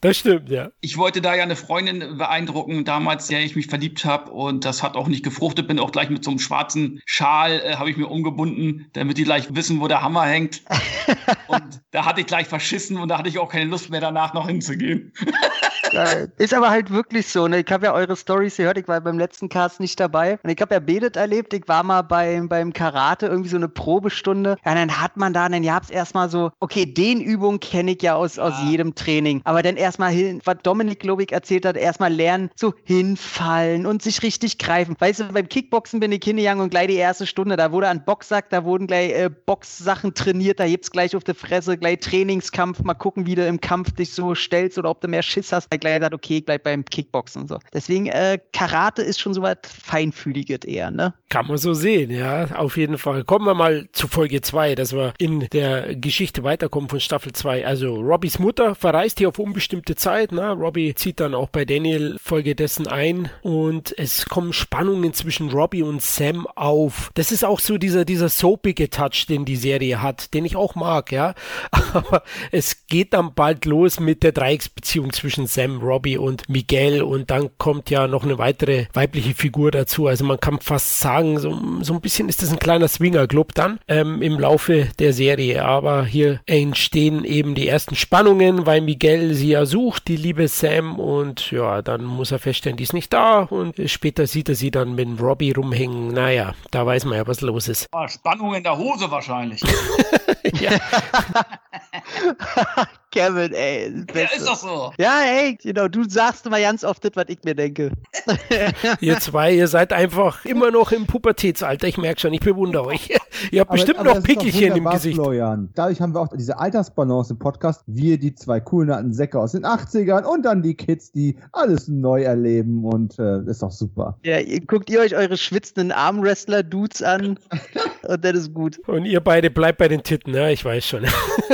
Das stimmt, ja. Ich wollte da ja eine Freundin beeindrucken, damals, der ich mich verliebt habe. Und das hat auch nicht gefruchtet. Bin auch gleich mit so einem schwarzen Schal, äh, habe ich mir umgebunden, damit die gleich wissen, wo der Hammer hängt. Und da hatte ich gleich verschissen und da hatte ich auch keine Lust mehr danach noch hinzugehen. ist aber halt wirklich so. Ne? Ich habe ja eure Stories gehört, ich war beim letzten Cast nicht dabei. Und ich habe ja Bedet erlebt, ich war mal beim, beim Karate, irgendwie so eine Probestunde. Ja, dann hat man da, dann gab es erstmal so, okay, den Übung kenne ich ja aus, aus jedem Training. Aber dann erstmal hin, was Dominik, glaube ich, erzählt hat, erstmal lernen, so hinfallen und sich richtig greifen. Weißt du, beim Kickboxen bin ich hingegangen und gleich die erste Stunde, da wurde an Boxsack, da wurden gleich äh, Boxsachen trainiert, da gibt's gleich auf der Fresse, gleich Trainingskampf, mal gucken, wie du im Kampf dich so stellst oder ob du mehr Schiss hast. Ich gleich gesagt, okay, ich bleib beim Kickboxen und so. Deswegen, äh, Karate ist schon so was Feinfühliges eher, ne? Kann man so sehen, ja, auf jeden Fall. Kommen wir mal zu Folge 2, dass wir in der Geschichte weiterkommen von Staffel 2. Also Robbys Mutter verreist hier auf unbestimmte Zeit, ne? Robbie zieht dann auch bei Daniel folgedessen ein und es kommen Spannungen zwischen Robbie und Sam auf. Das ist auch so dieser, dieser soapige Touch, den die Serie hat, den ich auch mag, ja. Aber es geht dann bald los mit der Dreiecksbeziehung zwischen Sam, Robbie und Miguel und dann kommt ja noch eine weitere weibliche Figur dazu. Also man kann fast sagen, so, so ein bisschen ist das ein kleiner Swinger-Club dann ähm, im Laufe der Serie. Aber hier entstehen eben die ersten Spannungen, weil Miguel sie ja sucht, die liebe Sam und ja, dann muss er feststellen, die ist nicht da und später sieht er sie dann mit Robbie rumhängen. Naja, da weiß man ja, was los ist. Ah, Spannung in der Hose wahrscheinlich. ja. Kevin, ey. Ja, ist doch so. Ja, ey, genau, du sagst immer ganz oft das, was ich mir denke. ihr zwei, ihr seid einfach immer noch im Pubertätsalter. Ich merke schon, ich bewundere euch. ihr habt aber, bestimmt aber noch Pickelchen im Gesicht. Florian. Dadurch haben wir auch diese Altersbalance im Podcast. Wir, die zwei coolen alten Säcke aus den 80ern und dann die Kids, die alles neu erleben und äh, ist doch super. Ja, ihr, guckt ihr euch eure schwitzenden Armwrestler-Dudes an und das ist gut. Und ihr beide bleibt bei den Titten, ja, ich weiß schon.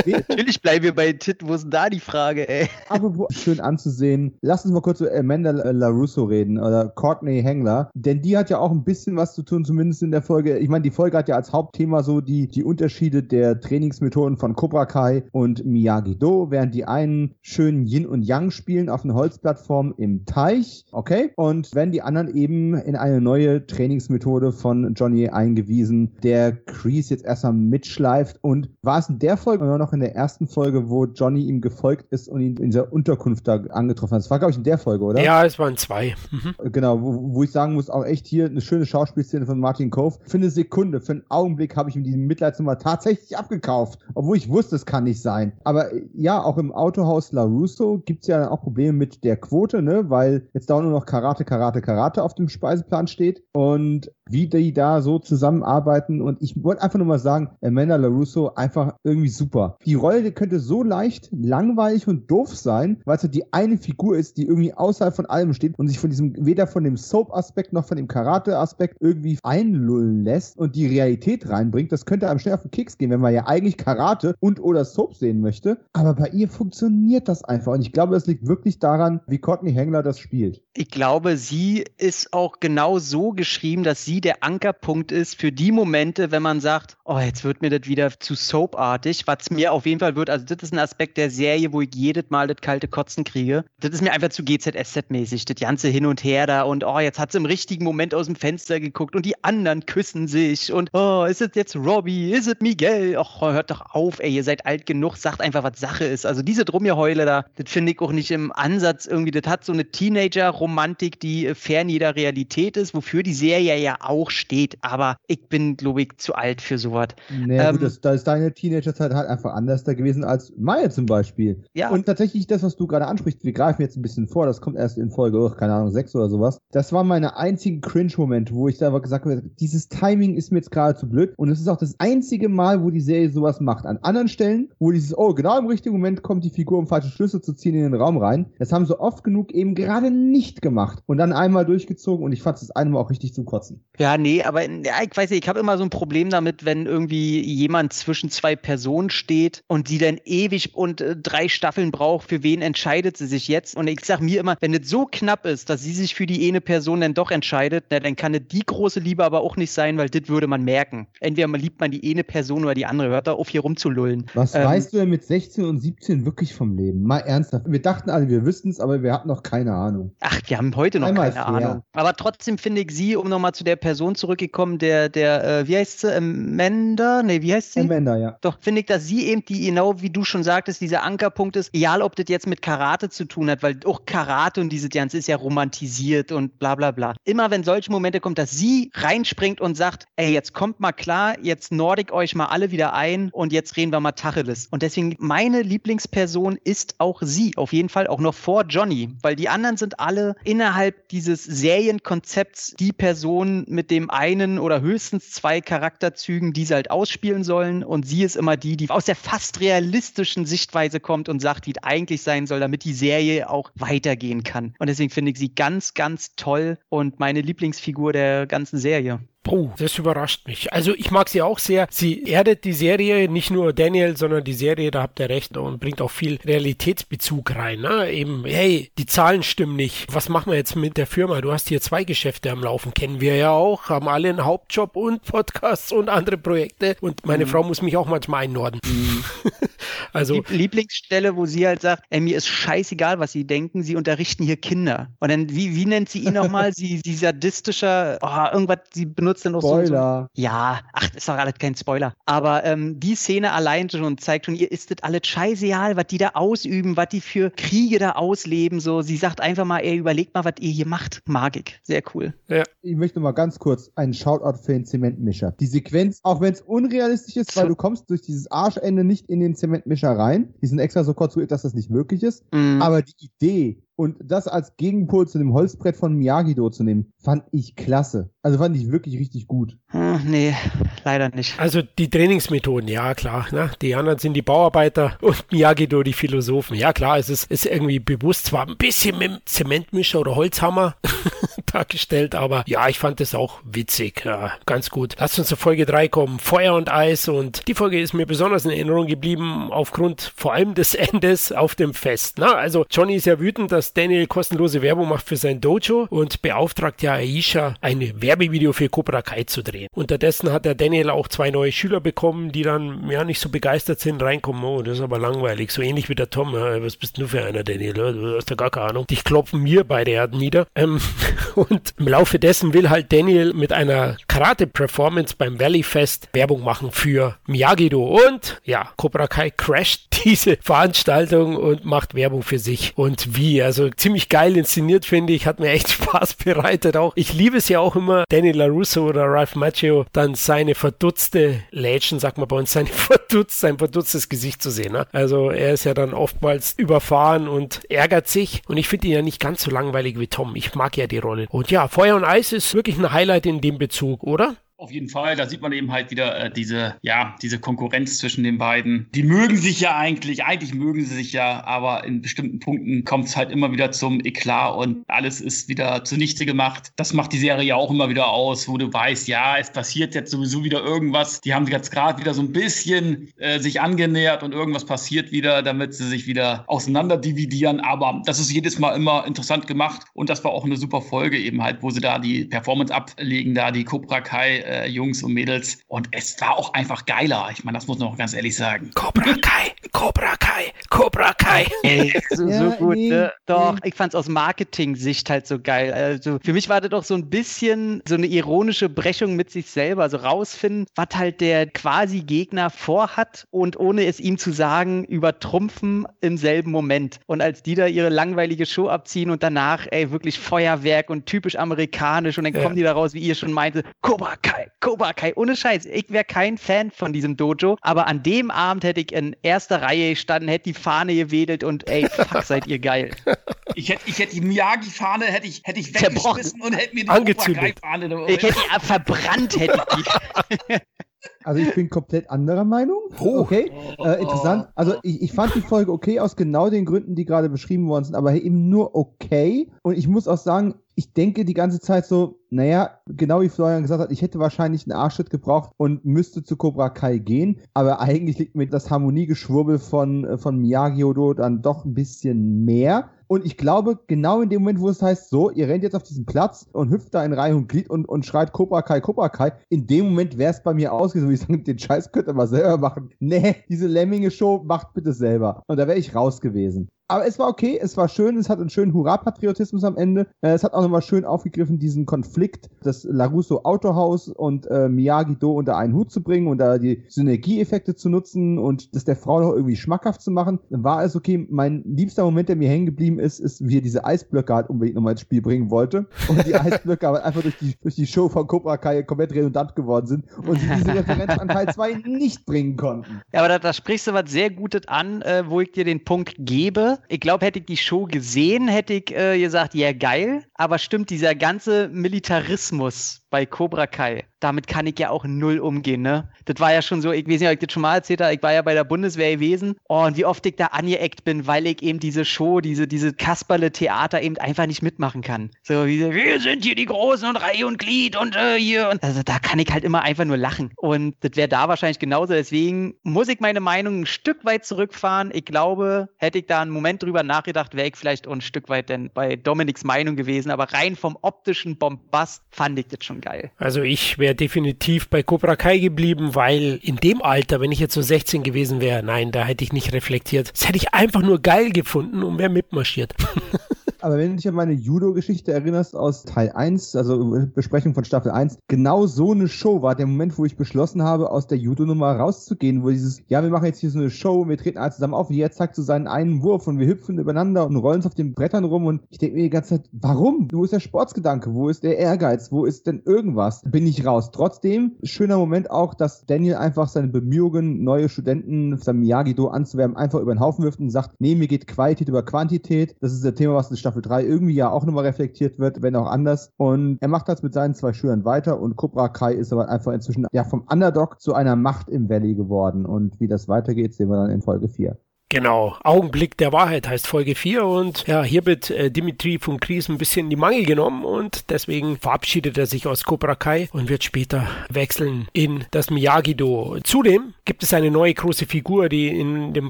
Natürlich bleiben wir bei den Titten wo ist denn da die Frage, ey? Aber schön anzusehen. Lass uns mal kurz über Amanda LaRusso reden oder Courtney Hengler, denn die hat ja auch ein bisschen was zu tun, zumindest in der Folge. Ich meine, die Folge hat ja als Hauptthema so die, die Unterschiede der Trainingsmethoden von Cobra Kai und Miyagi-Do, während die einen schön Yin und Yang spielen auf einer Holzplattform im Teich, okay? Und wenn die anderen eben in eine neue Trainingsmethode von Johnny eingewiesen, der Kreese jetzt erstmal mitschleift und war es in der Folge oder noch in der ersten Folge, wo Johnny Johnny ihm gefolgt ist und ihn in dieser Unterkunft da angetroffen hat. Das war, glaube ich, in der Folge, oder? Ja, es waren zwei. Mhm. Genau, wo, wo, ich sagen muss, auch echt hier eine schöne Schauspielszene von Martin Cove. Für eine Sekunde, für einen Augenblick habe ich ihm diesen Mitleidsnummer tatsächlich abgekauft, obwohl ich wusste, es kann nicht sein. Aber ja, auch im Autohaus La Russo gibt es ja auch Probleme mit der Quote, ne? weil jetzt da nur noch Karate, Karate, Karate auf dem Speiseplan steht. Und wie die da so zusammenarbeiten. Und ich wollte einfach nur mal sagen, Amanda LaRusso einfach irgendwie super. Die Rolle könnte so leicht langweilig und doof sein, weil es halt die eine Figur ist, die irgendwie außerhalb von allem steht und sich von diesem, weder von dem Soap-Aspekt noch von dem Karate-Aspekt irgendwie einlullen lässt und die Realität reinbringt. Das könnte einem schnell auf den Keks gehen, wenn man ja eigentlich Karate und oder Soap sehen möchte. Aber bei ihr funktioniert das einfach. Und ich glaube, das liegt wirklich daran, wie Courtney Hengler das spielt. Ich glaube, sie ist auch genau so geschrieben, dass sie der Ankerpunkt ist für die Momente, wenn man sagt, oh, jetzt wird mir das wieder zu soapartig, was mir auf jeden Fall wird, also das ist ein Aspekt der Serie, wo ich jedes Mal das kalte Kotzen kriege. Das ist mir einfach zu GZSZ-mäßig, das ganze Hin und Her da und oh, jetzt hat sie im richtigen Moment aus dem Fenster geguckt und die anderen küssen sich und oh, ist es jetzt Robbie, ist es Miguel? Och, hört doch auf, ey, ihr seid alt genug, sagt einfach, was Sache ist. Also diese Drumgeheule da, das finde ich auch nicht im Ansatz irgendwie, das hat so eine Teenager-Romantik, die fern jeder Realität ist, wofür die Serie ja auch steht. Aber ich bin, glaube ich, zu alt für sowas. Nee, ähm, gut, das, da ist deine Teenagerzeit halt einfach anders da gewesen als meine zum Beispiel. Ja. Und tatsächlich das, was du gerade ansprichst, wir greifen jetzt ein bisschen vor, das kommt erst in Folge, oh, keine Ahnung, sechs oder sowas. Das war meine einzigen Cringe-Momente, wo ich da aber gesagt habe, dieses Timing ist mir jetzt gerade zu blöd. Und es ist auch das einzige Mal, wo die Serie sowas macht. An anderen Stellen, wo dieses, oh, genau im richtigen Moment kommt die Figur, um falsche Schlüsse zu ziehen in den Raum rein. Das haben sie oft genug eben gerade nicht gemacht. Und dann einmal durchgezogen und ich fand es das eine Mal auch richtig zum Kotzen. Ja, nee, aber ja, ich weiß nicht, ich habe immer so ein Problem damit, wenn irgendwie jemand zwischen zwei Personen steht und die dann ewig und äh, drei Staffeln braucht, für wen entscheidet sie sich jetzt? Und ich sage mir immer, wenn es so knapp ist, dass sie sich für die eine Person dann doch entscheidet, na, dann kann es die große Liebe aber auch nicht sein, weil das würde man merken. entweder man liebt man die eine Person oder die andere. Hört da auf, hier rumzulullen. Was ähm, weißt du denn mit 16 und 17 wirklich vom Leben? Mal ernsthaft. Wir dachten alle, wir wüssten es, aber wir hatten noch keine Ahnung. Ach, wir haben heute noch Einmal keine fair. Ahnung. Aber trotzdem finde ich sie, um nochmal zu der Person zurückgekommen, der, der, äh, wie heißt sie? Amanda? Nee, wie heißt sie? Amanda, ja. Doch, finde ich, dass sie eben die, genau wie du schon sagtest, dieser Ankerpunkt ist, egal ob das jetzt mit Karate zu tun hat, weil auch Karate und diese Ganze ist ja romantisiert und bla bla bla. Immer wenn solche Momente kommen, dass sie reinspringt und sagt, ey, jetzt kommt mal klar, jetzt nordig euch mal alle wieder ein und jetzt reden wir mal Tacheles. Und deswegen, meine Lieblingsperson ist auch sie, auf jeden Fall auch noch vor Johnny, weil die anderen sind alle innerhalb dieses Serienkonzepts die Person mit dem einen oder höchstens zwei Charakterzügen, die sie halt ausspielen sollen. Und sie ist immer die, die aus der fast realistischen Sichtweise kommt und sagt, wie es eigentlich sein soll, damit die Serie auch weitergehen kann. Und deswegen finde ich sie ganz, ganz toll und meine Lieblingsfigur der ganzen Serie. Oh, das überrascht mich. Also ich mag sie auch sehr. Sie erdet die Serie, nicht nur Daniel, sondern die Serie, da habt ihr recht, und bringt auch viel Realitätsbezug rein. Ne? Eben, hey, die Zahlen stimmen nicht. Was machen wir jetzt mit der Firma? Du hast hier zwei Geschäfte am Laufen, kennen wir ja auch, haben alle einen Hauptjob und Podcasts und andere Projekte. Und meine mhm. Frau muss mich auch manchmal einnorden. Mhm. also die Lieblingsstelle, wo sie halt sagt, ey, mir ist scheißegal, was sie denken, sie unterrichten hier Kinder. Und dann, wie, wie nennt sie ihn nochmal? sie, sie sadistischer, oh, irgendwas, sie benutzt benutzt dann auch Spoiler. So, so, ja, ach, ist doch alles kein Spoiler. Aber ähm, die Szene allein schon zeigt schon, ihr ist das alles scheißegal, was die da ausüben, was die für Kriege da ausleben. So, sie sagt einfach mal, ey, überlegt mal, was ihr hier macht. Magik. Sehr cool. Ja. Ich möchte mal ganz kurz einen Shoutout für den Zementmischer. Die Sequenz, auch wenn es unrealistisch ist, weil du kommst durch dieses Arschende nicht in den Zementmischer rein. Die sind extra so konstruiert, dass das nicht möglich ist. Mm. Aber die Idee, und das als Gegenpol zu dem Holzbrett von Miyagi-Do zu nehmen, fand ich klasse. Also fand ich wirklich richtig gut. Hm, nee, leider nicht. Also die Trainingsmethoden, ja klar. Ne? Die anderen sind die Bauarbeiter und Miyagi-Do die Philosophen. Ja klar, es ist, ist irgendwie bewusst zwar ein bisschen mit dem Zementmischer oder Holzhammer dargestellt, aber ja, ich fand es auch witzig. Ja, ganz gut. Lass uns zur Folge 3 kommen. Feuer und Eis und die Folge ist mir besonders in Erinnerung geblieben aufgrund vor allem des Endes auf dem Fest. Na, also Johnny ist ja wütend, dass Daniel kostenlose Werbung macht für sein Dojo und beauftragt ja Aisha, ein Werbevideo für Cobra Kai zu drehen. Unterdessen hat der Daniel auch zwei neue Schüler bekommen, die dann ja nicht so begeistert sind, reinkommen, oh, das ist aber langweilig, so ähnlich wie der Tom, was bist du für einer, Daniel, du hast ja gar keine Ahnung. Dich klopfen mir beide Erden nieder. Ähm, und im Laufe dessen will halt Daniel mit einer Karate-Performance beim Valley Fest Werbung machen für Miyagi-Do und ja, Cobra Kai crasht diese Veranstaltung und macht Werbung für sich und wie, also ziemlich geil inszeniert, finde ich. Hat mir echt Spaß bereitet auch. Ich liebe es ja auch immer, Danny LaRusso oder Ralph Macchio dann seine verdutzte Lädchen, sagt man bei uns, seine verdutzt, sein verdutztes Gesicht zu sehen. Ne? Also er ist ja dann oftmals überfahren und ärgert sich. Und ich finde ihn ja nicht ganz so langweilig wie Tom. Ich mag ja die Rolle. Und ja, Feuer und Eis ist wirklich ein Highlight in dem Bezug, oder? Auf jeden Fall, da sieht man eben halt wieder äh, diese, ja, diese Konkurrenz zwischen den beiden. Die mögen sich ja eigentlich, eigentlich mögen sie sich ja, aber in bestimmten Punkten kommt es halt immer wieder zum Eklat und alles ist wieder zunichte gemacht. Das macht die Serie ja auch immer wieder aus, wo du weißt, ja, es passiert jetzt sowieso wieder irgendwas. Die haben jetzt gerade wieder so ein bisschen äh, sich angenähert und irgendwas passiert wieder, damit sie sich wieder auseinander dividieren. Aber das ist jedes Mal immer interessant gemacht und das war auch eine super Folge eben halt, wo sie da die Performance ablegen, da die Cobra Kai äh, Jungs und Mädels. Und es war auch einfach geiler. Ich meine, das muss man auch ganz ehrlich sagen. Cobra Kai, Cobra Kai, Cobra Kai. Ey, so, ja, so gut, nee, ne? Doch, nee. ich fand es aus Marketing-Sicht halt so geil. Also für mich war das doch so ein bisschen so eine ironische Brechung mit sich selber. Also rausfinden, was halt der quasi Gegner vorhat und ohne es ihm zu sagen, übertrumpfen im selben Moment. Und als die da ihre langweilige Show abziehen und danach, ey, wirklich Feuerwerk und typisch amerikanisch und dann ja. kommen die da raus, wie ihr schon meinte, Cobra Kai, Kai, Cobra Kai, ohne Scheiß. Ich wäre kein Fan von diesem Dojo, aber an dem Abend hätte ich in erster Reihe gestanden, hätte die Fahne gewedelt und ey, fuck, seid ihr geil. Ich hätte, ich hätte die Miyagi-Fahne hätte ich, hätte ich weggeschmissen und hätte mir die Angezündet. Cobra Kai-Fahne Ich hätte die verbrannt, hätte ich die. Also ich bin komplett anderer Meinung. Oh. Okay, äh, interessant. Also ich, ich fand die Folge okay aus genau den Gründen, die gerade beschrieben worden sind, aber eben nur okay. Und ich muss auch sagen, ich denke die ganze Zeit so, naja, genau wie Florian gesagt hat, ich hätte wahrscheinlich einen Arschschritt gebraucht und müsste zu Cobra Kai gehen, aber eigentlich liegt mir das Harmoniegeschwurbel von, von Miyagi-Odo dann doch ein bisschen mehr. Und ich glaube, genau in dem Moment, wo es heißt, so, ihr rennt jetzt auf diesen Platz und hüpft da in Reihe und Glied und, und schreit Cobra Kai, Cobra Kai, in dem Moment wäre es bei mir ausgesucht, ich sage, den Scheiß könnt ihr mal selber machen. Nee, diese Lemminge-Show macht bitte selber. Und da wäre ich raus gewesen. Aber es war okay, es war schön, es hat einen schönen Hurra-Patriotismus am Ende. Äh, es hat auch nochmal schön aufgegriffen, diesen Konflikt, das Larusso Autohaus und äh, Miyagi-Do unter einen Hut zu bringen und da die Synergieeffekte zu nutzen und das der Frau noch irgendwie schmackhaft zu machen. Dann war es okay. Mein liebster Moment, der mir hängen geblieben ist, ist, wie er diese Eisblöcke halt unbedingt nochmal ins Spiel bringen wollte. Und die Eisblöcke aber einfach durch die, durch die Show von Cobra Kai komplett redundant geworden sind und sie diese Referenz an Teil 2 nicht bringen konnten. Ja, aber da, da sprichst du was sehr Gutes an, äh, wo ich dir den Punkt gebe ich glaube, hätte ich die Show gesehen, hätte ich äh, gesagt, ja geil. Aber stimmt, dieser ganze Militarismus bei Cobra Kai, damit kann ich ja auch null umgehen, ne? Das war ja schon so, ich weiß nicht, ob ich das schon mal erzählt habe, ich war ja bei der Bundeswehr gewesen und wie oft ich da angeeckt bin, weil ich eben diese Show, diese, diese Kasperle-Theater eben einfach nicht mitmachen kann. So wie, wir sind hier die Großen und Reihe und Glied und äh, hier und also da kann ich halt immer einfach nur lachen. Und das wäre da wahrscheinlich genauso. Deswegen muss ich meine Meinung ein Stück weit zurückfahren. Ich glaube, hätte ich da einen Moment drüber nachgedacht, wäre ich vielleicht auch ein Stück weit denn bei Dominiks Meinung gewesen. Aber rein vom optischen Bombast fand ich das schon geil. Also ich wäre definitiv bei Cobra Kai geblieben, weil in dem Alter, wenn ich jetzt so 16 gewesen wäre, nein, da hätte ich nicht reflektiert. Das hätte ich einfach nur geil gefunden und wäre mitmarschiert. Aber wenn du dich an meine Judo-Geschichte erinnerst aus Teil 1, also Besprechung von Staffel 1, genau so eine Show war der Moment, wo ich beschlossen habe, aus der Judo-Nummer rauszugehen, wo dieses, ja, wir machen jetzt hier so eine Show, wir treten alle zusammen auf und jeder zeigt so seinen einen Wurf und wir hüpfen übereinander und rollen uns auf den Brettern rum und ich denke mir die ganze Zeit, warum? Wo ist der Sportsgedanke? Wo ist der Ehrgeiz? Wo ist denn irgendwas? Bin ich raus. Trotzdem, schöner Moment auch, dass Daniel einfach seine Bemühungen, neue Studenten sein Miyagi-Do anzuwerben, einfach über den Haufen wirft und sagt, nee, mir geht Qualität über Quantität. Das ist das Thema, was in Staffel 3 irgendwie ja auch nochmal reflektiert wird, wenn auch anders. Und er macht das mit seinen zwei Schülern weiter und Cobra Kai ist aber einfach inzwischen ja vom Underdog zu einer Macht im Valley geworden. Und wie das weitergeht, sehen wir dann in Folge 4. Genau, Augenblick der Wahrheit heißt Folge 4 und ja, hier wird äh, Dimitri von Kries ein bisschen in die Mangel genommen und deswegen verabschiedet er sich aus Cobra Kai und wird später wechseln in das Miyagi-Do. Zudem gibt es eine neue große Figur, die in den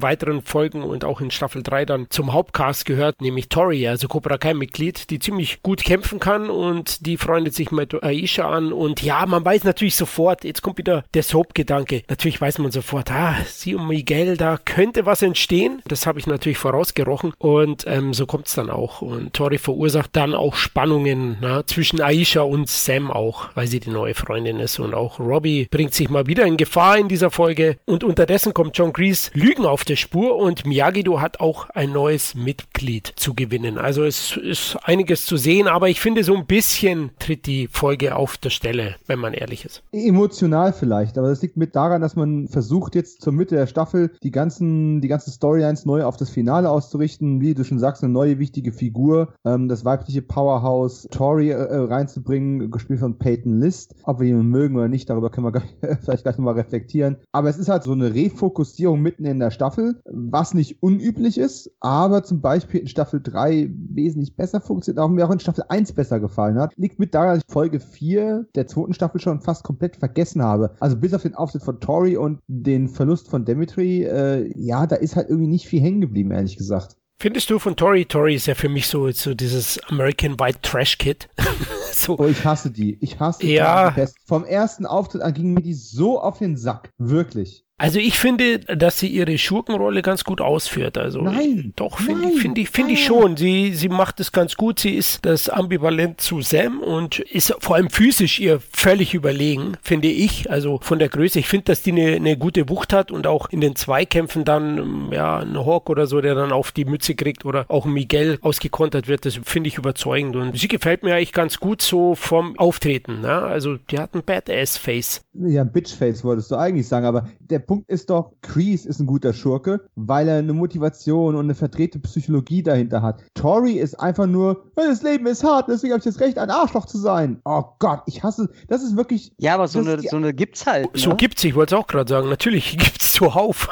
weiteren Folgen und auch in Staffel 3 dann zum Hauptcast gehört, nämlich Tori, also Cobra Kai-Mitglied, die ziemlich gut kämpfen kann und die freundet sich mit Aisha an und ja, man weiß natürlich sofort, jetzt kommt wieder der Soap-Gedanke, natürlich weiß man sofort, ah, sie und Miguel, da könnte was entstehen stehen. Das habe ich natürlich vorausgerochen und ähm, so kommt es dann auch. Und Tori verursacht dann auch Spannungen na, zwischen Aisha und Sam auch, weil sie die neue Freundin ist. Und auch Robbie bringt sich mal wieder in Gefahr in dieser Folge. Und unterdessen kommt John Grease Lügen auf der Spur und Miyagi-Do hat auch ein neues Mitglied zu gewinnen. Also es ist einiges zu sehen, aber ich finde so ein bisschen tritt die Folge auf der Stelle, wenn man ehrlich ist. Emotional vielleicht, aber das liegt mit daran, dass man versucht jetzt zur Mitte der Staffel die ganzen, die ganze Storylines neu auf das Finale auszurichten, wie du schon sagst, eine neue wichtige Figur, ähm, das weibliche Powerhouse Tori äh, äh, reinzubringen, gespielt von Peyton List. Ob wir ihn mögen oder nicht, darüber können wir gleich, vielleicht gleich nochmal reflektieren. Aber es ist halt so eine Refokussierung mitten in der Staffel, was nicht unüblich ist, aber zum Beispiel in Staffel 3 wesentlich besser funktioniert, auch mir auch in Staffel 1 besser gefallen hat. Liegt mit daran, dass ich Folge 4 der zweiten Staffel schon fast komplett vergessen habe. Also bis auf den Auftritt von Tori und den Verlust von Dimitri, äh, ja, da ist halt irgendwie nicht viel hängen geblieben, ehrlich gesagt. Findest du von Tori? Tori ist ja für mich so, so dieses American White Trash Kid. so. Oh, ich hasse die. Ich hasse ja. die. Vom ersten Auftritt an ging mir die so auf den Sack. Wirklich. Also ich finde, dass sie ihre Schurkenrolle ganz gut ausführt. Also nein, doch finde ich, finde ich, finde ich schon. Sie, sie macht es ganz gut. Sie ist das Ambivalent zu Sam und ist vor allem physisch ihr völlig überlegen, finde ich. Also von der Größe. Ich finde, dass die eine, eine gute Wucht hat und auch in den Zweikämpfen dann, ja, ein Hawk oder so, der dann auf die Mütze kriegt oder auch Miguel ausgekontert wird. Das finde ich überzeugend und sie gefällt mir eigentlich ganz gut. gut so vom Auftreten. Ne? Also die hat ein Badass-Face. Ja, Bitch-Face wolltest du eigentlich sagen, aber der Punkt ist doch, Kreese ist ein guter Schurke, weil er eine Motivation und eine verdrehte Psychologie dahinter hat. Tori ist einfach nur, das Leben ist hart, deswegen habe ich das Recht, ein Arschloch zu sein. Oh Gott, ich hasse, das ist wirklich... Ja, aber so, eine, so eine gibt's halt. Ne? So gibt's, ich wollte es auch gerade sagen, natürlich gibt's zuhauf.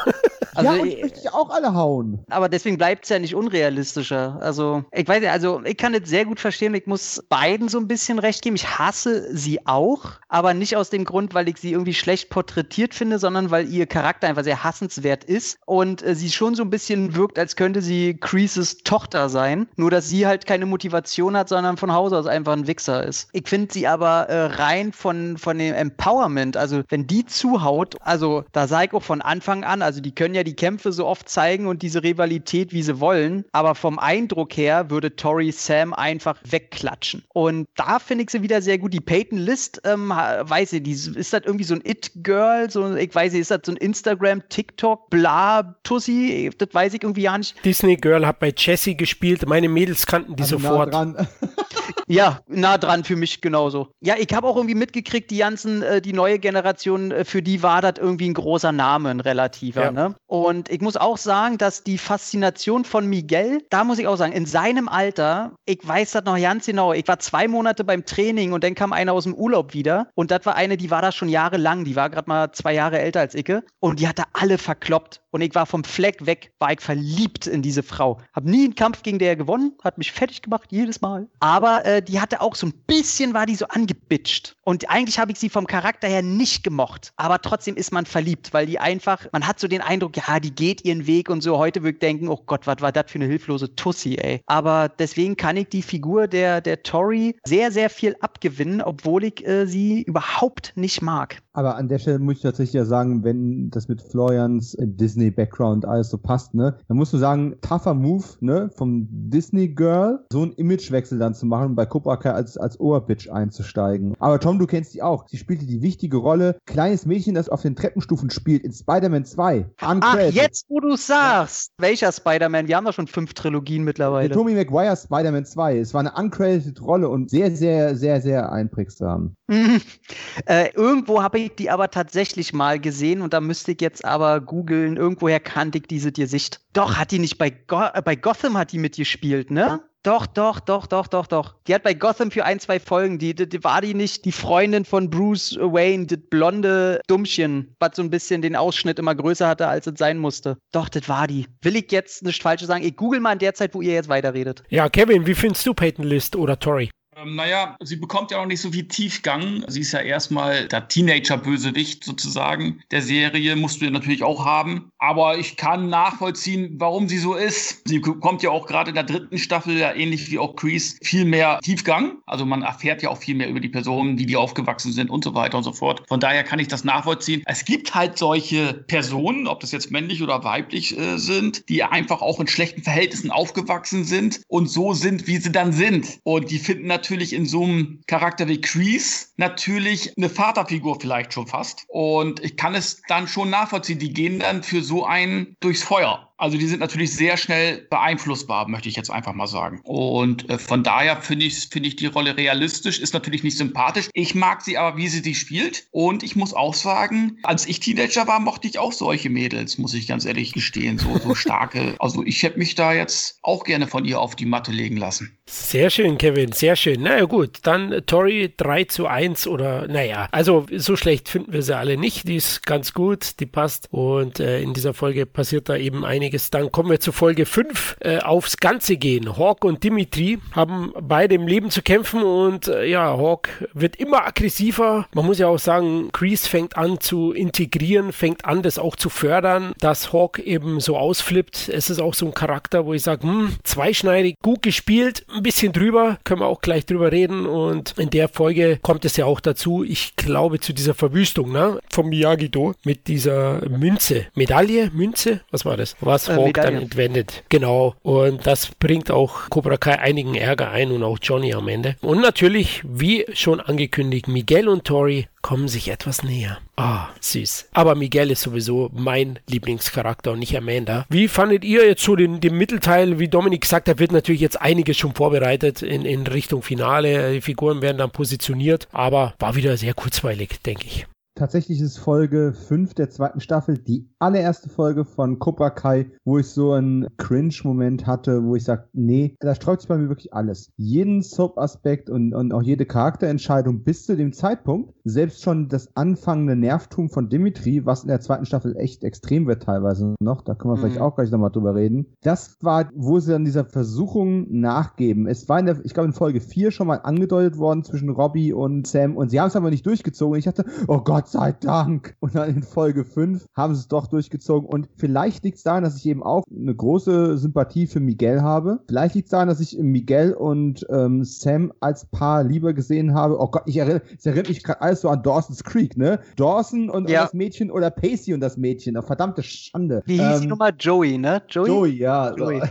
Also, ja, und ich möchte dich auch alle hauen. Aber deswegen bleibt es ja nicht unrealistischer. Also, ich weiß nicht, also ich kann es sehr gut verstehen. Ich muss beiden so ein bisschen recht geben. Ich hasse sie auch, aber nicht aus dem Grund, weil ich sie irgendwie schlecht porträtiert finde, sondern weil ihr Charakter einfach sehr hassenswert ist und äh, sie schon so ein bisschen wirkt, als könnte sie Creases Tochter sein. Nur, dass sie halt keine Motivation hat, sondern von Haus aus einfach ein Wichser ist. Ich finde sie aber äh, rein von, von dem Empowerment, also wenn die zuhaut, also da sage ich auch von Anfang an, also die können ja die Kämpfe so oft zeigen und diese Rivalität, wie sie wollen. Aber vom Eindruck her würde Tori Sam einfach wegklatschen. Und da finde ich sie wieder sehr gut. Die Peyton List, ähm, weiß ich, die, ist das irgendwie so ein It-Girl? So, ich weiß nicht, ist das so ein Instagram, TikTok, bla, Tussi? Das weiß ich irgendwie gar nicht. Disney Girl hat bei Jessie gespielt. Meine Mädels kannten die also sofort. Nah ja, nah dran für mich genauso. Ja, ich habe auch irgendwie mitgekriegt, die ganzen, äh, die neue Generation, äh, für die war das irgendwie ein großer Name, ein relativer. Ja. Ne? Und ich muss auch sagen, dass die Faszination von Miguel, da muss ich auch sagen, in seinem Alter, ich weiß das noch ganz genau, ich war zwei Monate beim Training und dann kam einer aus dem Urlaub wieder und das war eine, die war da schon jahrelang, die war gerade mal zwei Jahre älter als Icke und die hatte alle verkloppt und ich war vom Fleck weg, war ich verliebt in diese Frau. Hab nie einen Kampf gegen der gewonnen, hat mich fertig gemacht, jedes Mal. Aber äh, die hatte auch so ein bisschen, war die so angebitscht. Und eigentlich habe ich sie vom Charakter her nicht gemocht. Aber trotzdem ist man verliebt, weil die einfach, man hat so den Eindruck, ja, die geht ihren Weg und so. Heute würde ich denken, oh Gott, was war das für eine hilflose Tussi, ey. Aber deswegen kann ich die Figur der, der Tori sehr, sehr viel abgewinnen, obwohl ich äh, sie überhaupt nicht mag. Aber an der Stelle muss ich tatsächlich ja sagen, wenn das mit Florians äh, Disney-Background alles so passt, ne, dann musst du sagen, tougher Move, ne, vom Disney-Girl, so einen Imagewechsel dann zu machen, bei Cobra Kai als, als Oberbitch einzusteigen. Aber Tom, du kennst sie auch. Sie spielte die wichtige Rolle, kleines Mädchen, das auf den Treppenstufen spielt in Spider-Man 2. Ach, jetzt, wo du sagst. Ja. Welcher Spider-Man? Wir haben doch schon fünf Trilogien mittlerweile. Der Tommy Maguire Spider-Man 2. Es war eine uncredited Rolle und sehr, sehr, sehr, sehr einprägsam. äh, irgendwo habe ich ich die aber tatsächlich mal gesehen und da müsste ich jetzt aber googeln. Irgendwoher kannte ich diese Gesicht. Doch, hat die nicht bei, Go äh, bei Gotham hat die mitgespielt, ne? Doch, doch, doch, doch, doch, doch. Die hat bei Gotham für ein, zwei Folgen, die, die, die war die nicht die Freundin von Bruce Wayne, das blonde Dummchen, was so ein bisschen den Ausschnitt immer größer hatte, als es sein musste. Doch, das war die. Will ich jetzt nicht falsch sagen? Ich google mal in der Zeit, wo ihr jetzt weiterredet. Ja, Kevin, wie findest du Peyton List oder Tori? Ähm, naja, sie bekommt ja noch nicht so viel Tiefgang. Sie ist ja erstmal der Teenager-Bösewicht sozusagen der Serie, musst du ja natürlich auch haben. Aber ich kann nachvollziehen, warum sie so ist. Sie bekommt ja auch gerade in der dritten Staffel, ja ähnlich wie auch Crease, viel mehr Tiefgang. Also man erfährt ja auch viel mehr über die Personen, wie die aufgewachsen sind und so weiter und so fort. Von daher kann ich das nachvollziehen. Es gibt halt solche Personen, ob das jetzt männlich oder weiblich äh, sind, die einfach auch in schlechten Verhältnissen aufgewachsen sind und so sind, wie sie dann sind. Und die finden natürlich natürlich in so einem Charakter wie Crease natürlich eine Vaterfigur vielleicht schon fast. Und ich kann es dann schon nachvollziehen. Die gehen dann für so einen durchs Feuer. Also die sind natürlich sehr schnell beeinflussbar, möchte ich jetzt einfach mal sagen. Und äh, von daher finde ich, finde ich die Rolle realistisch, ist natürlich nicht sympathisch. Ich mag sie aber, wie sie sie spielt. Und ich muss auch sagen, als ich Teenager war, mochte ich auch solche Mädels, muss ich ganz ehrlich gestehen. So, so starke. Also ich hätte mich da jetzt auch gerne von ihr auf die Matte legen lassen. Sehr schön, Kevin, sehr schön. Naja gut, dann Tori 3 zu 1 oder naja, also so schlecht finden wir sie alle nicht. Die ist ganz gut, die passt. Und äh, in dieser Folge passiert da eben einiges einiges. Dann kommen wir zu Folge 5, äh, aufs Ganze gehen. Hawk und Dimitri haben beide im Leben zu kämpfen und äh, ja, Hawk wird immer aggressiver. Man muss ja auch sagen, Kreese fängt an zu integrieren, fängt an, das auch zu fördern, dass Hawk eben so ausflippt. Es ist auch so ein Charakter, wo ich sage, hm, zweischneidig, gut gespielt, ein bisschen drüber, können wir auch gleich drüber reden und in der Folge kommt es ja auch dazu, ich glaube, zu dieser Verwüstung, ne, vom Miyagi-Do mit dieser Münze, Medaille, Münze, was war das? War was äh, dann entwendet. Genau. Und das bringt auch Cobra Kai einigen Ärger ein und auch Johnny am Ende. Und natürlich, wie schon angekündigt, Miguel und Tori kommen sich etwas näher. Ah, süß. Aber Miguel ist sowieso mein Lieblingscharakter und nicht Amanda. Wie fandet ihr jetzt so den, den Mittelteil? Wie Dominik gesagt hat, wird natürlich jetzt einiges schon vorbereitet in, in Richtung Finale. Die Figuren werden dann positioniert, aber war wieder sehr kurzweilig, denke ich. Tatsächlich ist Folge 5 der zweiten Staffel die allererste Folge von Cobra Kai, wo ich so einen Cringe-Moment hatte, wo ich sage, nee, da sträubt sich bei mir wirklich alles. Jeden Soap-Aspekt und, und auch jede Charakterentscheidung bis zu dem Zeitpunkt, selbst schon das anfangende Nervtum von Dimitri, was in der zweiten Staffel echt extrem wird teilweise noch, da können wir mhm. vielleicht auch gleich nochmal drüber reden. Das war, wo sie dann dieser Versuchung nachgeben. Es war in der, ich glaube in Folge 4 schon mal angedeutet worden zwischen Robbie und Sam und sie haben es aber nicht durchgezogen. Ich dachte, oh Gott, sei Dank. Und dann in Folge 5 haben sie es doch durchgezogen. Und vielleicht liegt es daran, dass ich eben auch eine große Sympathie für Miguel habe. Vielleicht liegt es daran, dass ich Miguel und ähm, Sam als Paar lieber gesehen habe. Oh Gott, ich erinnere, es erinnert mich gerade alles so an Dawson's Creek, ne? Dawson und, ja. das Mädchen oder Pacey und das Mädchen. Oh, verdammte Schande. Wie hieß ähm, die Nummer? Joey, ne? Joey? Joey, ja. Joey.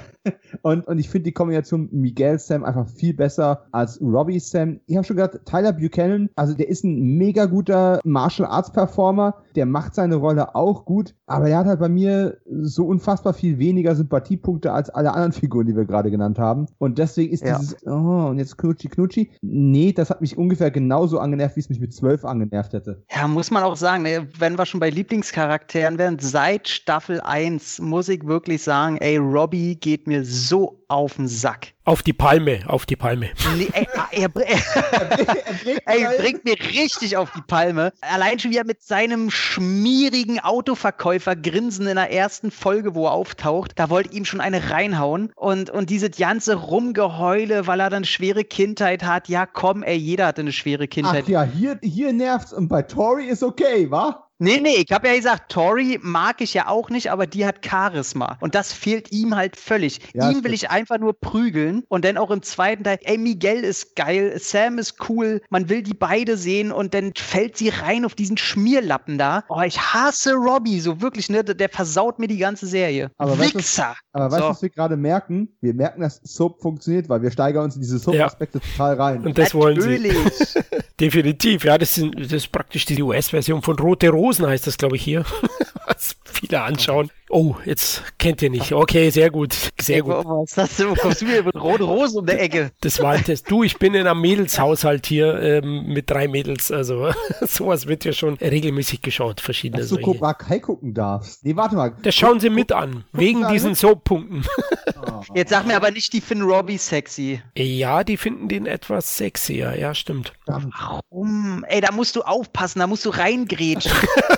Und, und ich finde die Kombination Miguel Sam einfach viel besser als Robbie Sam. Ich habe schon gesagt, Tyler Buchanan, also der ist ein mega guter Martial Arts Performer, der macht seine Rolle auch gut, aber er hat halt bei mir so unfassbar viel weniger Sympathiepunkte als alle anderen Figuren, die wir gerade genannt haben. Und deswegen ist ja. dieses, oh, und jetzt Knutschi Knutschi. Nee, das hat mich ungefähr genauso angenervt, wie es mich mit zwölf angenervt hätte. Ja, muss man auch sagen, ne, wenn wir schon bei Lieblingscharakteren wären, seit Staffel 1 muss ich wirklich sagen, ey, Robbie geht mir so auf den Sack. Auf die Palme, auf die Palme. Nee, ey, ah, er, er, er, er, bringt mir richtig auf die Palme. Allein schon wieder mit seinem schmierigen Autoverkäufer grinsen in der ersten Folge, wo er auftaucht. Da wollte ihm schon eine reinhauen. Und, und diese ganze Rumgeheule, weil er dann schwere Kindheit hat. Ja, komm, ey, jeder hatte eine schwere Kindheit. Ach ja, hier, hier nervt's und bei Tori ist okay, wa? Nee, nee, ich habe ja gesagt, Tori mag ich ja auch nicht, aber die hat Charisma. Und das fehlt ihm halt völlig. Ja, ihm will ich einfach nur prügeln. Und dann auch im zweiten Teil, ey, Miguel ist geil, Sam ist cool, man will die beide sehen und dann fällt sie rein auf diesen Schmierlappen da. Oh, ich hasse Robbie, so wirklich, ne? Der versaut mir die ganze Serie. Aber Wichser! Weißt, aber weißt du, so. was wir gerade merken? Wir merken, dass Soap funktioniert, weil wir steigern uns in diese Soap-Aspekte ja. total rein. Und das Natürlich. wollen sie. Definitiv, ja, das, sind, das ist praktisch die US-Version von Rote Rose. Rosen heißt das, glaube ich, hier. Was viele anschauen. Oh, jetzt kennt ihr nicht. Okay, sehr gut. Sehr gut. Was hast du, kommst du wieder mit roten Rosen um der Ecke? Das war ein Test. Du, ich bin in einem Mädelshaushalt hier ähm, mit drei Mädels. Also sowas wird ja schon regelmäßig geschaut. Verschiedene Dass du Cobra Kai gucken darfst. Nee, warte mal. Das schauen sie mit an. Wegen diesen Soap-Punkten. Oh. Jetzt sag mir aber nicht, die finden Robbie sexy. Ja, die finden den etwas sexier. Ja, stimmt. Warum? Ey, da musst du aufpassen. Da musst du reingrätschen.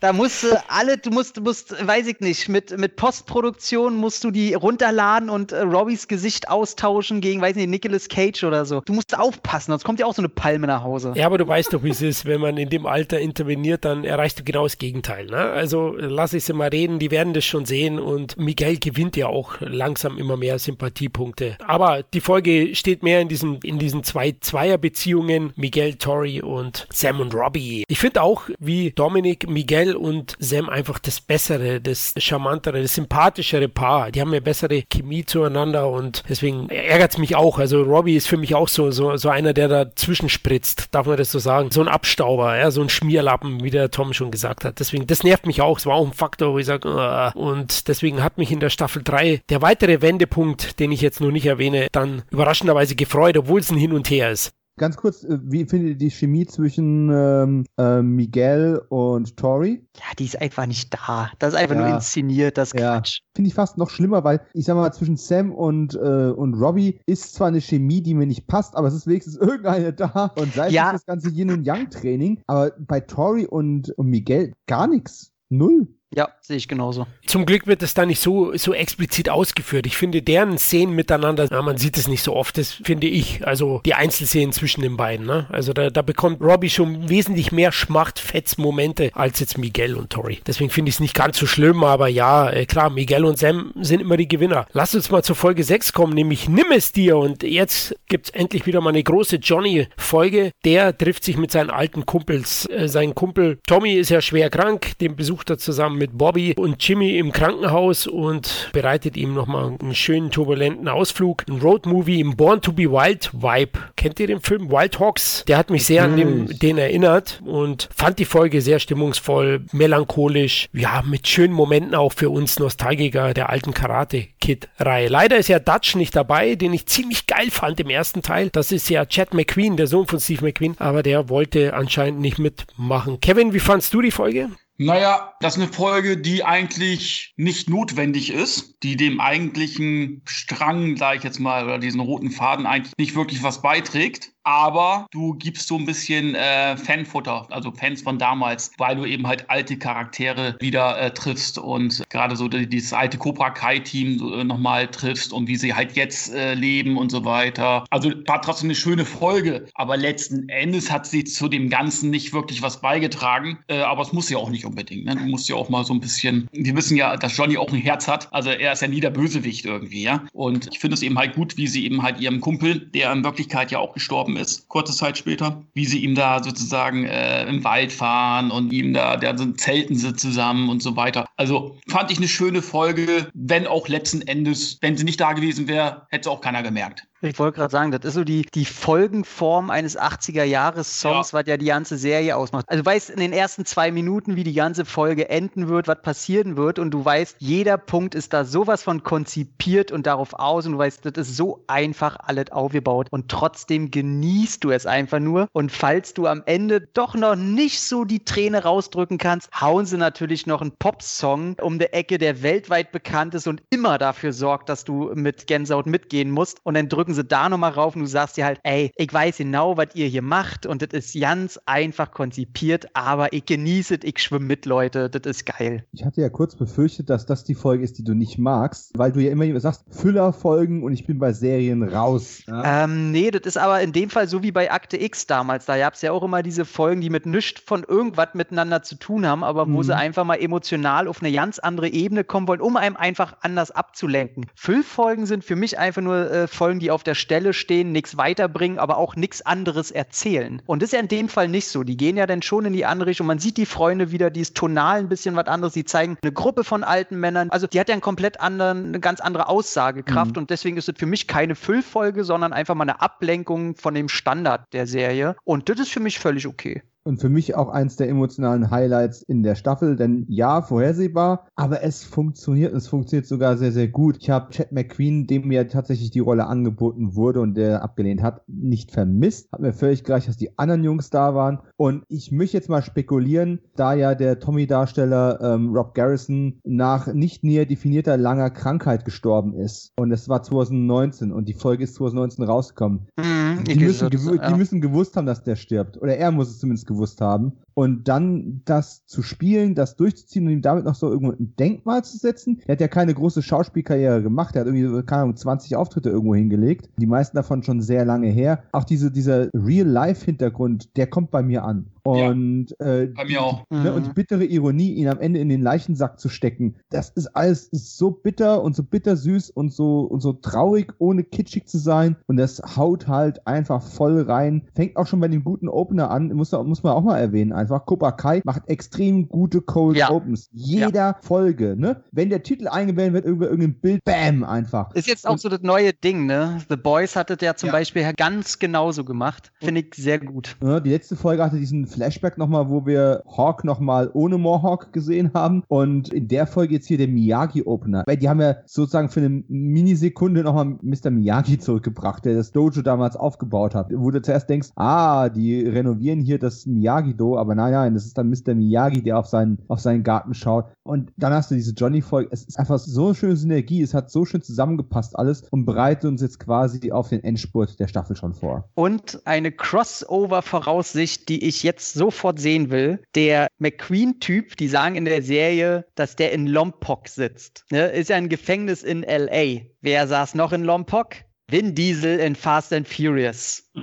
Da musst du alle, du musst, du musst, weiß ich nicht, mit, mit Postproduktion musst du die runterladen und äh, Robbys Gesicht austauschen gegen, weiß nicht, Nicolas Cage oder so. Du musst aufpassen, sonst kommt ja auch so eine Palme nach Hause. Ja, aber du weißt doch, wie es ist, wenn man in dem Alter interveniert, dann erreichst du genau das Gegenteil. Ne? Also lass ich sie mal reden, die werden das schon sehen und Miguel gewinnt ja auch langsam immer mehr Sympathiepunkte. Aber die Folge steht mehr in diesen, in diesen zwei Zweierbeziehungen, Miguel, Tori und Sam und Robbie. Ich finde auch, wie Dominik, Miguel Miguel und Sam einfach das bessere, das charmantere, das sympathischere Paar. Die haben ja bessere Chemie zueinander und deswegen ärgert es mich auch. Also Robbie ist für mich auch so, so, so einer, der da zwischenspritzt, darf man das so sagen. So ein Abstauber, ja, so ein Schmierlappen, wie der Tom schon gesagt hat. Deswegen, das nervt mich auch. Es war auch ein Faktor, wo ich sage, uh, und deswegen hat mich in der Staffel 3 der weitere Wendepunkt, den ich jetzt nur nicht erwähne, dann überraschenderweise gefreut, obwohl es ein Hin und Her ist. Ganz kurz, äh, wie findet ihr die Chemie zwischen ähm, äh, Miguel und Tori? Ja, die ist einfach nicht da. Das ist einfach ja. nur inszeniert, das Quatsch. Ja. Finde ich fast noch schlimmer, weil ich sag mal, zwischen Sam und, äh, und Robbie ist zwar eine Chemie, die mir nicht passt, aber es ist wenigstens irgendeine da. Und sei ja. das ganze Yin und Yang Training. Aber bei Tori und, und Miguel gar nichts. Null. Ja, sehe ich genauso. Zum Glück wird es da nicht so, so explizit ausgeführt. Ich finde, deren Szenen miteinander, ja, man sieht es nicht so oft, das finde ich. Also die Einzelszenen zwischen den beiden. Ne? Also da, da bekommt Robbie schon wesentlich mehr Schmacht-Fetz-Momente als jetzt Miguel und Tori. Deswegen finde ich es nicht ganz so schlimm, aber ja, äh, klar, Miguel und Sam sind immer die Gewinner. Lass uns mal zur Folge 6 kommen, nämlich Nimm es dir. Und jetzt gibt es endlich wieder mal eine große Johnny-Folge. Der trifft sich mit seinen alten Kumpels. Äh, sein Kumpel Tommy ist ja schwer krank, den besucht er zusammen mit Bobby und Jimmy im Krankenhaus und bereitet ihm nochmal einen schönen turbulenten Ausflug. Ein Roadmovie im Born to be Wild Vibe. Kennt ihr den Film Wild Hawks? Der hat mich sehr an den, den erinnert und fand die Folge sehr stimmungsvoll, melancholisch, ja, mit schönen Momenten auch für uns Nostalgiker der alten Karate Kid Reihe. Leider ist ja Dutch nicht dabei, den ich ziemlich geil fand im ersten Teil. Das ist ja Chad McQueen, der Sohn von Steve McQueen, aber der wollte anscheinend nicht mitmachen. Kevin, wie fandst du die Folge? Naja, das ist eine Folge, die eigentlich nicht notwendig ist, die dem eigentlichen Strang, sage ich jetzt mal, oder diesen roten Faden eigentlich nicht wirklich was beiträgt aber du gibst so ein bisschen äh, Fanfutter, also Fans von damals, weil du eben halt alte Charaktere wieder äh, triffst und gerade so dieses alte Cobra Kai-Team äh, nochmal triffst und wie sie halt jetzt äh, leben und so weiter. Also war trotzdem eine schöne Folge, aber letzten Endes hat sie zu dem Ganzen nicht wirklich was beigetragen. Äh, aber es muss ja auch nicht unbedingt. Ne? Du musst ja auch mal so ein bisschen, wir wissen ja, dass Johnny auch ein Herz hat. Also er ist ja nie der Bösewicht irgendwie, ja. Und ich finde es eben halt gut, wie sie eben halt ihrem Kumpel, der in Wirklichkeit ja auch gestorben ist, kurze Zeit später, wie sie ihm da sozusagen äh, im Wald fahren und ihm da, da zelten sie zusammen und so weiter. Also fand ich eine schöne Folge, wenn auch letzten Endes, wenn sie nicht da gewesen wäre, hätte es auch keiner gemerkt. Ich wollte gerade sagen, das ist so die, die Folgenform eines 80er-Jahres-Songs, ja. was ja die ganze Serie ausmacht. Also du weißt in den ersten zwei Minuten, wie die ganze Folge enden wird, was passieren wird und du weißt, jeder Punkt ist da sowas von konzipiert und darauf aus und du weißt, das ist so einfach alles aufgebaut und trotzdem genießt du es einfach nur und falls du am Ende doch noch nicht so die Träne rausdrücken kannst, hauen sie natürlich noch einen Pop-Song um die Ecke, der weltweit bekannt ist und immer dafür sorgt, dass du mit Gänsehaut mitgehen musst und dann drücken drücken sie da nochmal rauf und du sagst dir halt, ey, ich weiß genau, was ihr hier macht und das ist ganz einfach konzipiert, aber ich genieße es, ich schwimme mit, Leute, das ist geil. Ich hatte ja kurz befürchtet, dass das die Folge ist, die du nicht magst, weil du ja immer sagst, Füllerfolgen und ich bin bei Serien raus. Ja? Ähm, nee, das ist aber in dem Fall so wie bei Akte X damals. Da gab es ja auch immer diese Folgen, die mit nichts von irgendwas miteinander zu tun haben, aber wo mhm. sie einfach mal emotional auf eine ganz andere Ebene kommen wollen, um einem einfach anders abzulenken. Füllfolgen sind für mich einfach nur äh, Folgen, die auf auf der Stelle stehen, nichts weiterbringen, aber auch nichts anderes erzählen. Und das ist ja in dem Fall nicht so. Die gehen ja dann schon in die andere Richtung. Man sieht die Freunde wieder, die ist tonal ein bisschen was anderes. Die zeigen eine Gruppe von alten Männern. Also die hat ja einen komplett anderen, eine ganz andere Aussagekraft. Mhm. Und deswegen ist es für mich keine Füllfolge, sondern einfach mal eine Ablenkung von dem Standard der Serie. Und das ist für mich völlig okay und für mich auch eins der emotionalen Highlights in der Staffel, denn ja, vorhersehbar, aber es funktioniert, es funktioniert sogar sehr, sehr gut. Ich habe Chad McQueen, dem mir tatsächlich die Rolle angeboten wurde und der abgelehnt hat, nicht vermisst. Hat mir völlig gleich, dass die anderen Jungs da waren. Und ich möchte jetzt mal spekulieren, da ja der Tommy-Darsteller ähm, Rob Garrison nach nicht näher definierter langer Krankheit gestorben ist. Und es war 2019 und die Folge ist 2019 rausgekommen. Mhm, die, müssen, die müssen gewusst haben, dass der stirbt. Oder er muss es zumindest gewusst haben. Und dann das zu spielen, das durchzuziehen und ihm damit noch so irgendwo ein Denkmal zu setzen. Er hat ja keine große Schauspielkarriere gemacht. Er hat irgendwie, keine Ahnung, 20 Auftritte irgendwo hingelegt. Die meisten davon schon sehr lange her. Auch diese, dieser Real-Life-Hintergrund, der kommt bei mir an. Und, ja, äh, bei mir auch. Ne, und die bittere Ironie, ihn am Ende in den Leichensack zu stecken, das ist alles so bitter und so bittersüß und so, und so traurig, ohne kitschig zu sein. Und das haut halt einfach voll rein. Fängt auch schon bei dem guten Opener an, muss, muss man auch mal erwähnen. Einfach Cobra Kai macht extrem gute Cold ja. Opens. Jeder ja. Folge, ne? Wenn der Titel eingeblendet wird, über irgendein Bild, bam, einfach. Ist jetzt auch und, so das neue Ding, ne? The Boys hatte ja zum Beispiel ganz genauso gemacht. Finde ich sehr gut. die letzte Folge hatte diesen Flashback nochmal, wo wir Hawk nochmal ohne Mohawk gesehen haben. Und in der Folge jetzt hier der Miyagi-Opener. Weil die haben ja sozusagen für eine Minisekunde nochmal Mr. Miyagi zurückgebracht, der das Dojo damals aufgebaut hat. Wo du zuerst denkst, ah, die renovieren hier das Miyagi-Do, aber nein, nein, das ist dann Mr. Miyagi, der auf seinen, auf seinen Garten schaut. Und dann hast du diese Johnny-Folge. Es ist einfach so eine schöne Synergie. Es hat so schön zusammengepasst alles und bereitet uns jetzt quasi auf den Endspurt der Staffel schon vor. Und eine Crossover-Voraussicht, die ich jetzt jetzt sofort sehen will, der McQueen-Typ, die sagen in der Serie, dass der in Lompoc sitzt. Ne? Ist ja ein Gefängnis in L.A. Wer saß noch in Lompoc? Vin Diesel in Fast and Furious.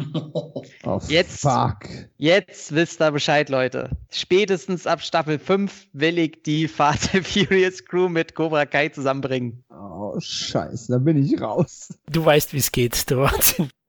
Oh, jetzt, fuck. Jetzt wisst ihr Bescheid, Leute. Spätestens ab Staffel 5 will ich die Fast and Furious Crew mit Cobra Kai zusammenbringen. Oh, scheiße, da bin ich raus. Du weißt, wie es geht, du.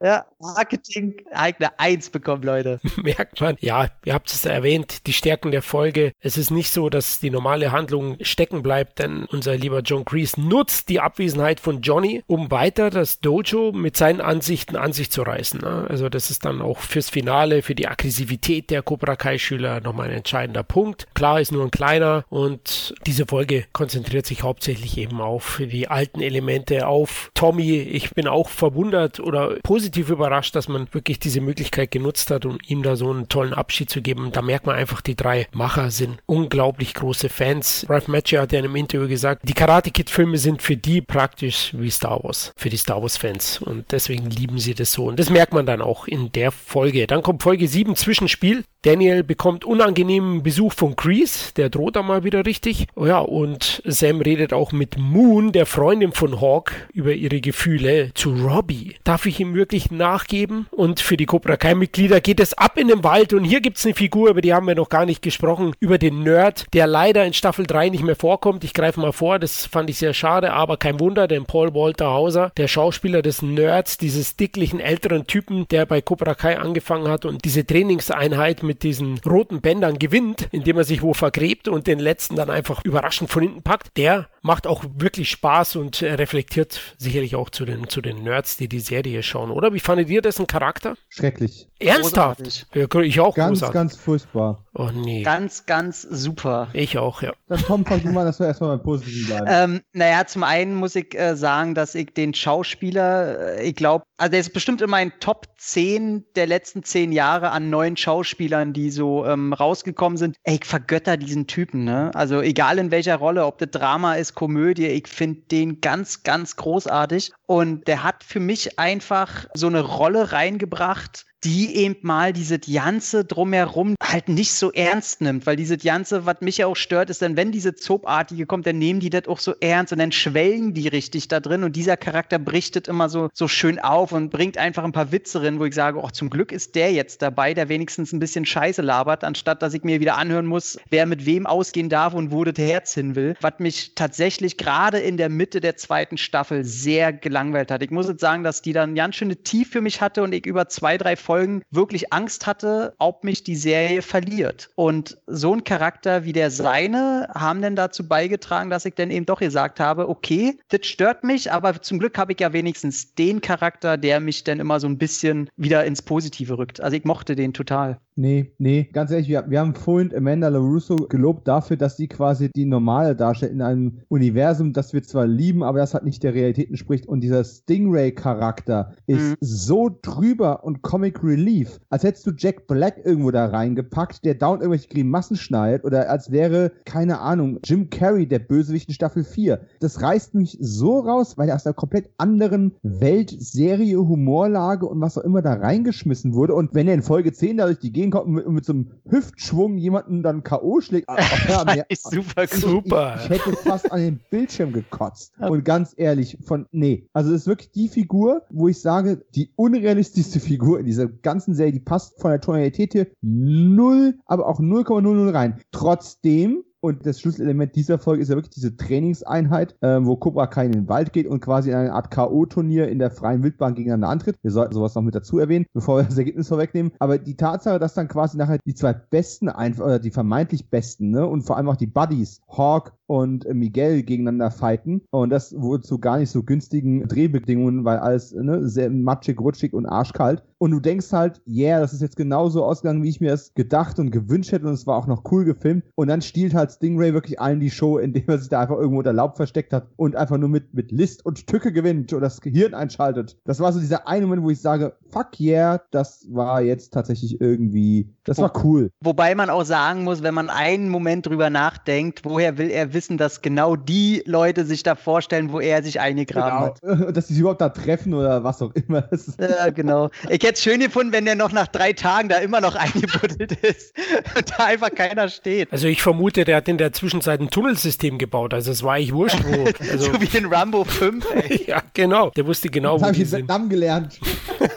Ja, Marketing eigene Eins bekommen, Leute. Merkt man. Ja, ihr habt es erwähnt, die Stärken der Folge. Es ist nicht so, dass die normale Handlung stecken bleibt, denn unser lieber John Kreese nutzt die Abwesenheit von Johnny, um weiter das Dojo mit seinen Ansichten an sich zu reißen. Ne? Also das ist dann auch fürs Finale, für die Aggressivität der Cobra Kai-Schüler nochmal ein entscheidender Punkt. Klar ist nur ein kleiner und diese Folge konzentriert sich hauptsächlich eben auf die alten Elemente, auf Tommy. Ich bin auch verwundert oder positiv überrascht, dass man wirklich diese Möglichkeit genutzt hat, um ihm da so einen tollen Abschied zu geben. Da merkt man einfach, die drei Macher sind unglaublich große Fans. Ralph Macchio hat ja in einem Interview gesagt, die Karate Kid Filme sind für die praktisch wie Star Wars, für die Star Wars Fans und deswegen lieben sie das so und das merkt man dann auch in der Folge. Dann kommt Folge 7 Zwischenspiel. Daniel bekommt unangenehmen Besuch von Grease, der droht da mal wieder richtig. Oh ja, und Sam redet auch mit Moon, der Freundin von Hawk, über ihre Gefühle zu Robbie. Darf ich ihm wirklich nachgeben? Und für die Cobra Kai-Mitglieder geht es ab in den Wald und hier gibt es eine Figur, über die haben wir noch gar nicht gesprochen, über den Nerd, der leider in Staffel 3 nicht mehr vorkommt. Ich greife mal vor, das fand ich sehr schade, aber kein Wunder, denn Paul Walter Hauser, der Schauspieler des Nerds, dieses dicklichen älteren Typen, der bei Cobra Kai angefangen hat und diese Trainingseinheit mit diesen roten Bändern gewinnt, indem er sich wo vergräbt und den letzten dann einfach überraschend von hinten packt, der macht auch wirklich Spaß und reflektiert sicherlich auch zu den, zu den Nerds, die die Serie schauen, oder? Wie fandet ihr dessen Charakter? Schrecklich. Ernsthaft? Großartig. Ich auch Ganz, großartig. ganz furchtbar. Oh nee. Ganz, ganz super. Ich auch, ja. Dann Tom, fang du mal, dass wir erstmal beim Positiven bleiben. Ähm, naja, zum einen muss ich äh, sagen, dass ich den Schauspieler, äh, ich glaube, also der ist bestimmt in meinen Top 10 der letzten 10 Jahre an neuen Schauspielern, die so ähm, rausgekommen sind. Ey, ich vergötter diesen Typen, ne? Also egal in welcher Rolle, ob das Drama ist, Komödie, ich finde den ganz, ganz großartig. Und der hat für mich einfach so eine Rolle reingebracht, die eben mal diese Janze drumherum halt nicht so ernst nimmt, weil diese Janze, was mich ja auch stört, ist dann, wenn diese Zobartige kommt, dann nehmen die das auch so ernst und dann schwelgen die richtig da drin und dieser Charakter brichtet immer so, so schön auf und bringt einfach ein paar Witze drin, wo ich sage, oh, zum Glück ist der jetzt dabei, der wenigstens ein bisschen Scheiße labert, anstatt dass ich mir wieder anhören muss, wer mit wem ausgehen darf und wo das Herz hin will, was mich tatsächlich gerade in der Mitte der zweiten Staffel sehr gelangweilt hat. Ich muss jetzt sagen, dass die dann ganz schöne Tief für mich hatte und ich über zwei, drei Folgen wirklich Angst hatte, ob mich die Serie verliert. Und so ein Charakter wie der seine haben dann dazu beigetragen, dass ich dann eben doch gesagt habe, okay, das stört mich, aber zum Glück habe ich ja wenigstens den Charakter, der mich dann immer so ein bisschen wieder ins Positive rückt. Also ich mochte den total. Nee, nee, ganz ehrlich, wir, wir haben vorhin Amanda LaRusso gelobt dafür, dass sie quasi die normale darstellt in einem Universum, das wir zwar lieben, aber das halt nicht der Realität entspricht. Und dieser Stingray-Charakter ist Mhm. so drüber und Comic Relief, als hättest du Jack Black irgendwo da reingepackt, der dauernd irgendwelche Grimassen schneidet oder als wäre, keine Ahnung, Jim Carrey der Bösewicht in Staffel 4. Das reißt mich so raus, weil er aus einer komplett anderen Welt, Serie, Humorlage und was auch immer da reingeschmissen wurde. Und wenn er in Folge 10 da durch die Gegend kommt und mit, mit so einem Hüftschwung jemanden dann K.O. schlägt, ach, ja, super. Super. ich, ich hätte fast an den Bildschirm gekotzt. Und ganz ehrlich, von, nee. Also, das ist wirklich die Figur, wo ich sage, die unrealistischste Figur in dieser ganzen Serie, die passt von der Tonalität hier null, aber auch 0,00 rein. Trotzdem, und das Schlüsselelement dieser Folge ist ja wirklich diese Trainingseinheit, ähm, wo Cobra Kai in den Wald geht und quasi in eine Art K.O.-Turnier in der freien Wildbahn gegeneinander antritt. Wir sollten sowas noch mit dazu erwähnen, bevor wir das Ergebnis vorwegnehmen. Aber die Tatsache, dass dann quasi nachher die zwei Besten einfach, oder die vermeintlich Besten, ne, und vor allem auch die Buddies, Hawk und Miguel gegeneinander fighten. Und das wurde zu gar nicht so günstigen Drehbedingungen, weil alles ne, sehr matschig, rutschig und arschkalt. Und du denkst halt, yeah, das ist jetzt genauso ausgegangen, wie ich mir das gedacht und gewünscht hätte. Und es war auch noch cool gefilmt. Und dann stiehlt halt Stingray wirklich allen die Show, indem er sich da einfach irgendwo unter Laub versteckt hat und einfach nur mit, mit List und Tücke gewinnt und das Gehirn einschaltet. Das war so dieser eine Moment, wo ich sage, fuck yeah, das war jetzt tatsächlich irgendwie, das war cool. Wobei man auch sagen muss, wenn man einen Moment drüber nachdenkt, woher will er wissen, dass genau die Leute sich da vorstellen, wo er sich eingegraben hat. Genau. Dass die sich überhaupt da treffen oder was auch immer. Ja, genau. Ich hätte es schön gefunden, wenn der noch nach drei Tagen da immer noch eingebuddelt ist und da einfach keiner steht. Also ich vermute, der hat in der Zwischenzeit ein Tunnelsystem gebaut. Also es war eigentlich wurscht, wo. Also, so wie in Rambo 5, ey. ja, genau. Der wusste genau, Das wo ich die in sind. Vietnam gelernt.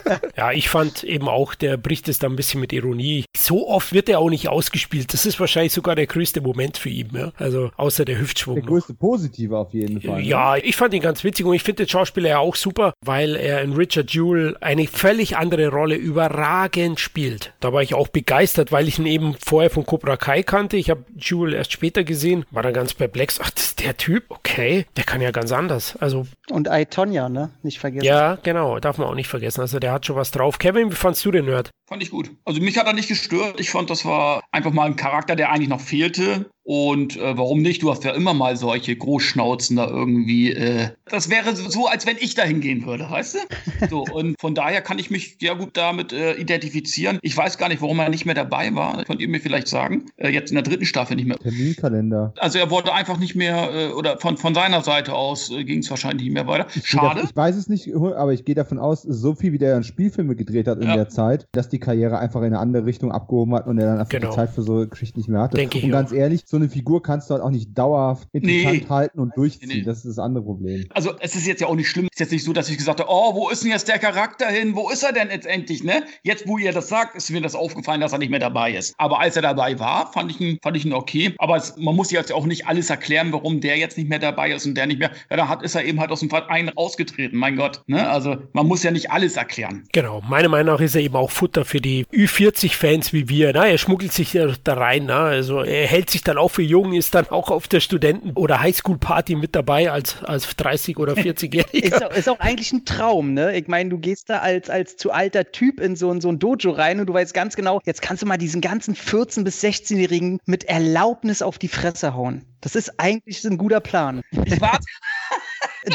ja, ich fand eben auch, der bricht es da ein bisschen mit Ironie. So oft wird er auch nicht ausgespielt. Das ist wahrscheinlich sogar der größte Moment für ihn. Ja? Also außer der Hüftschwung. Der größte noch. Positive auf jeden Fall. Ne? Ja, ich fand ihn ganz witzig und ich finde den Schauspieler ja auch super, weil er in Richard Jewell eine völlig andere Rolle überragend spielt. Da war ich auch begeistert, weil ich ihn eben vorher von Cobra Kai kannte. Ich habe Jewell erst später gesehen, war dann ganz perplex. Ach, das ist der Typ? Okay, der kann ja ganz anders. Also und I, Tonya, ne? Nicht vergessen. Ja, genau, darf man auch nicht vergessen. Also der hat schon was drauf. Kevin, wie fandst du den Nerd? Fand ich gut. Also mich hat er nicht gestört. Ich fand, das war einfach mal ein Charakter, der eigentlich noch fehlte. Und äh, warum nicht? Du hast ja immer mal solche Großschnauzen da irgendwie. Äh, das wäre so, als wenn ich da hingehen würde, weißt du? So, und von daher kann ich mich sehr gut damit äh, identifizieren. Ich weiß gar nicht, warum er nicht mehr dabei war. Könnt ihr mir vielleicht sagen? Äh, jetzt in der dritten Staffel nicht mehr. Terminkalender. Also er wurde einfach nicht mehr, äh, oder von, von seiner Seite aus äh, ging es wahrscheinlich nicht mehr weiter. Schade. Ich, ich weiß es nicht, aber ich gehe davon aus, so viel wie der an Spielfilme gedreht hat in ja. der Zeit, dass die Karriere einfach in eine andere Richtung abgehoben hat und er dann einfach genau. die Zeit für so Geschichten nicht mehr hatte. Denke ich und ganz auch. ehrlich, so eine Figur kannst du halt auch nicht dauerhaft interessant nee. halten und durchziehen. Nee. Das ist das andere Problem. Also es ist jetzt ja auch nicht schlimm. Es ist jetzt nicht so, dass ich gesagt habe, oh, wo ist denn jetzt der Charakter hin? Wo ist er denn jetzt endlich, ne? Jetzt, wo ihr das sagt, ist mir das aufgefallen, dass er nicht mehr dabei ist. Aber als er dabei war, fand ich ihn, fand ich ihn okay. Aber es, man muss jetzt auch nicht alles erklären, warum der jetzt nicht mehr dabei ist und der nicht mehr. Ja, da hat, ist er eben halt aus dem Verein rausgetreten. Mein Gott. Ne? Also man muss ja nicht alles erklären. Genau. Meiner Meinung nach ist er eben auch Futter für die Ü40-Fans wie wir. Na, er schmuggelt sich ja da rein. Na? Also er hält sich dann auch für jung, ist dann auch auf der Studenten- oder Highschool-Party mit dabei als, als 30- oder 40-Jähriger. ist, auch, ist auch eigentlich ein Traum, ne? Ich meine, du gehst da als, als zu alter Typ in so, in so ein Dojo rein und du weißt ganz genau, jetzt kannst du mal diesen ganzen 14- bis 16-Jährigen mit Erlaubnis auf die Fresse hauen. Das ist eigentlich ein guter Plan. Ich warte.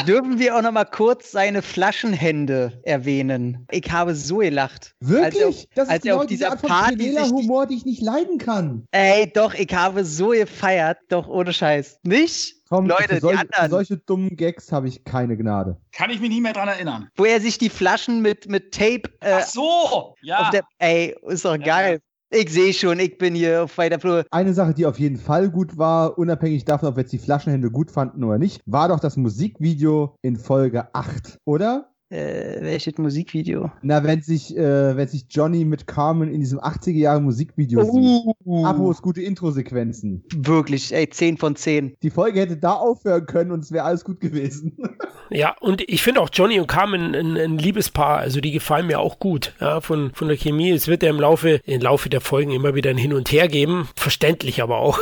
Dürfen wir auch noch mal kurz seine Flaschenhände erwähnen? Ich habe so gelacht. Wirklich? Als er, das ist genau dieser Art von Humor, die ich nicht leiden kann. Ey, doch, ich habe so gefeiert. Doch, ohne Scheiß. Nicht? Komm, Leute, für, solch, die anderen. für solche dummen Gags habe ich keine Gnade. Kann ich mich nicht mehr dran erinnern. Wo er sich die Flaschen mit, mit Tape. Äh, Ach so, ja. Der, ey, ist doch geil. Ich sehe schon, ich bin hier auf weiter Flur. Eine Sache, die auf jeden Fall gut war, unabhängig davon, ob wir jetzt die Flaschenhände gut fanden oder nicht, war doch das Musikvideo in Folge 8, oder? Äh, welches Musikvideo? Na, wenn sich, äh, wenn sich Johnny mit Carmen in diesem 80er Jahre Musikvideo uh. sieht. Abos, gute Intro-Sequenzen. Wirklich, ey, 10 von 10. Die Folge hätte da aufhören können und es wäre alles gut gewesen. Ja, und ich finde auch Johnny und Carmen ein, ein, Liebespaar, also die gefallen mir auch gut, ja, von, von der Chemie. Es wird ja im Laufe, im Laufe der Folgen immer wieder ein Hin und Her geben, verständlich aber auch.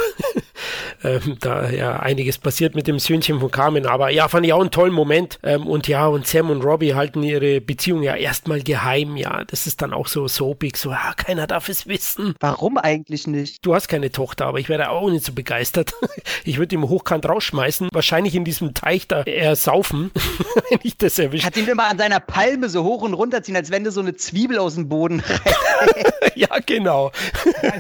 ähm, da ja einiges passiert mit dem Söhnchen von Carmen, aber ja, fand ich auch einen tollen Moment. Ähm, und ja, und Sam und Robbie halten ihre Beziehung ja erstmal geheim, ja. Das ist dann auch so soapig, so, ja, keiner darf es wissen. Warum eigentlich nicht? Du hast keine Tochter, aber ich wäre auch nicht so begeistert. ich würde ihn hochkant rausschmeißen, wahrscheinlich in diesem Teich da eher saufen, wenn ich das erwische. Hat ihn immer an seiner Palme so hoch und runter ziehen, als wenn du so eine Zwiebel aus dem Boden Ja, genau.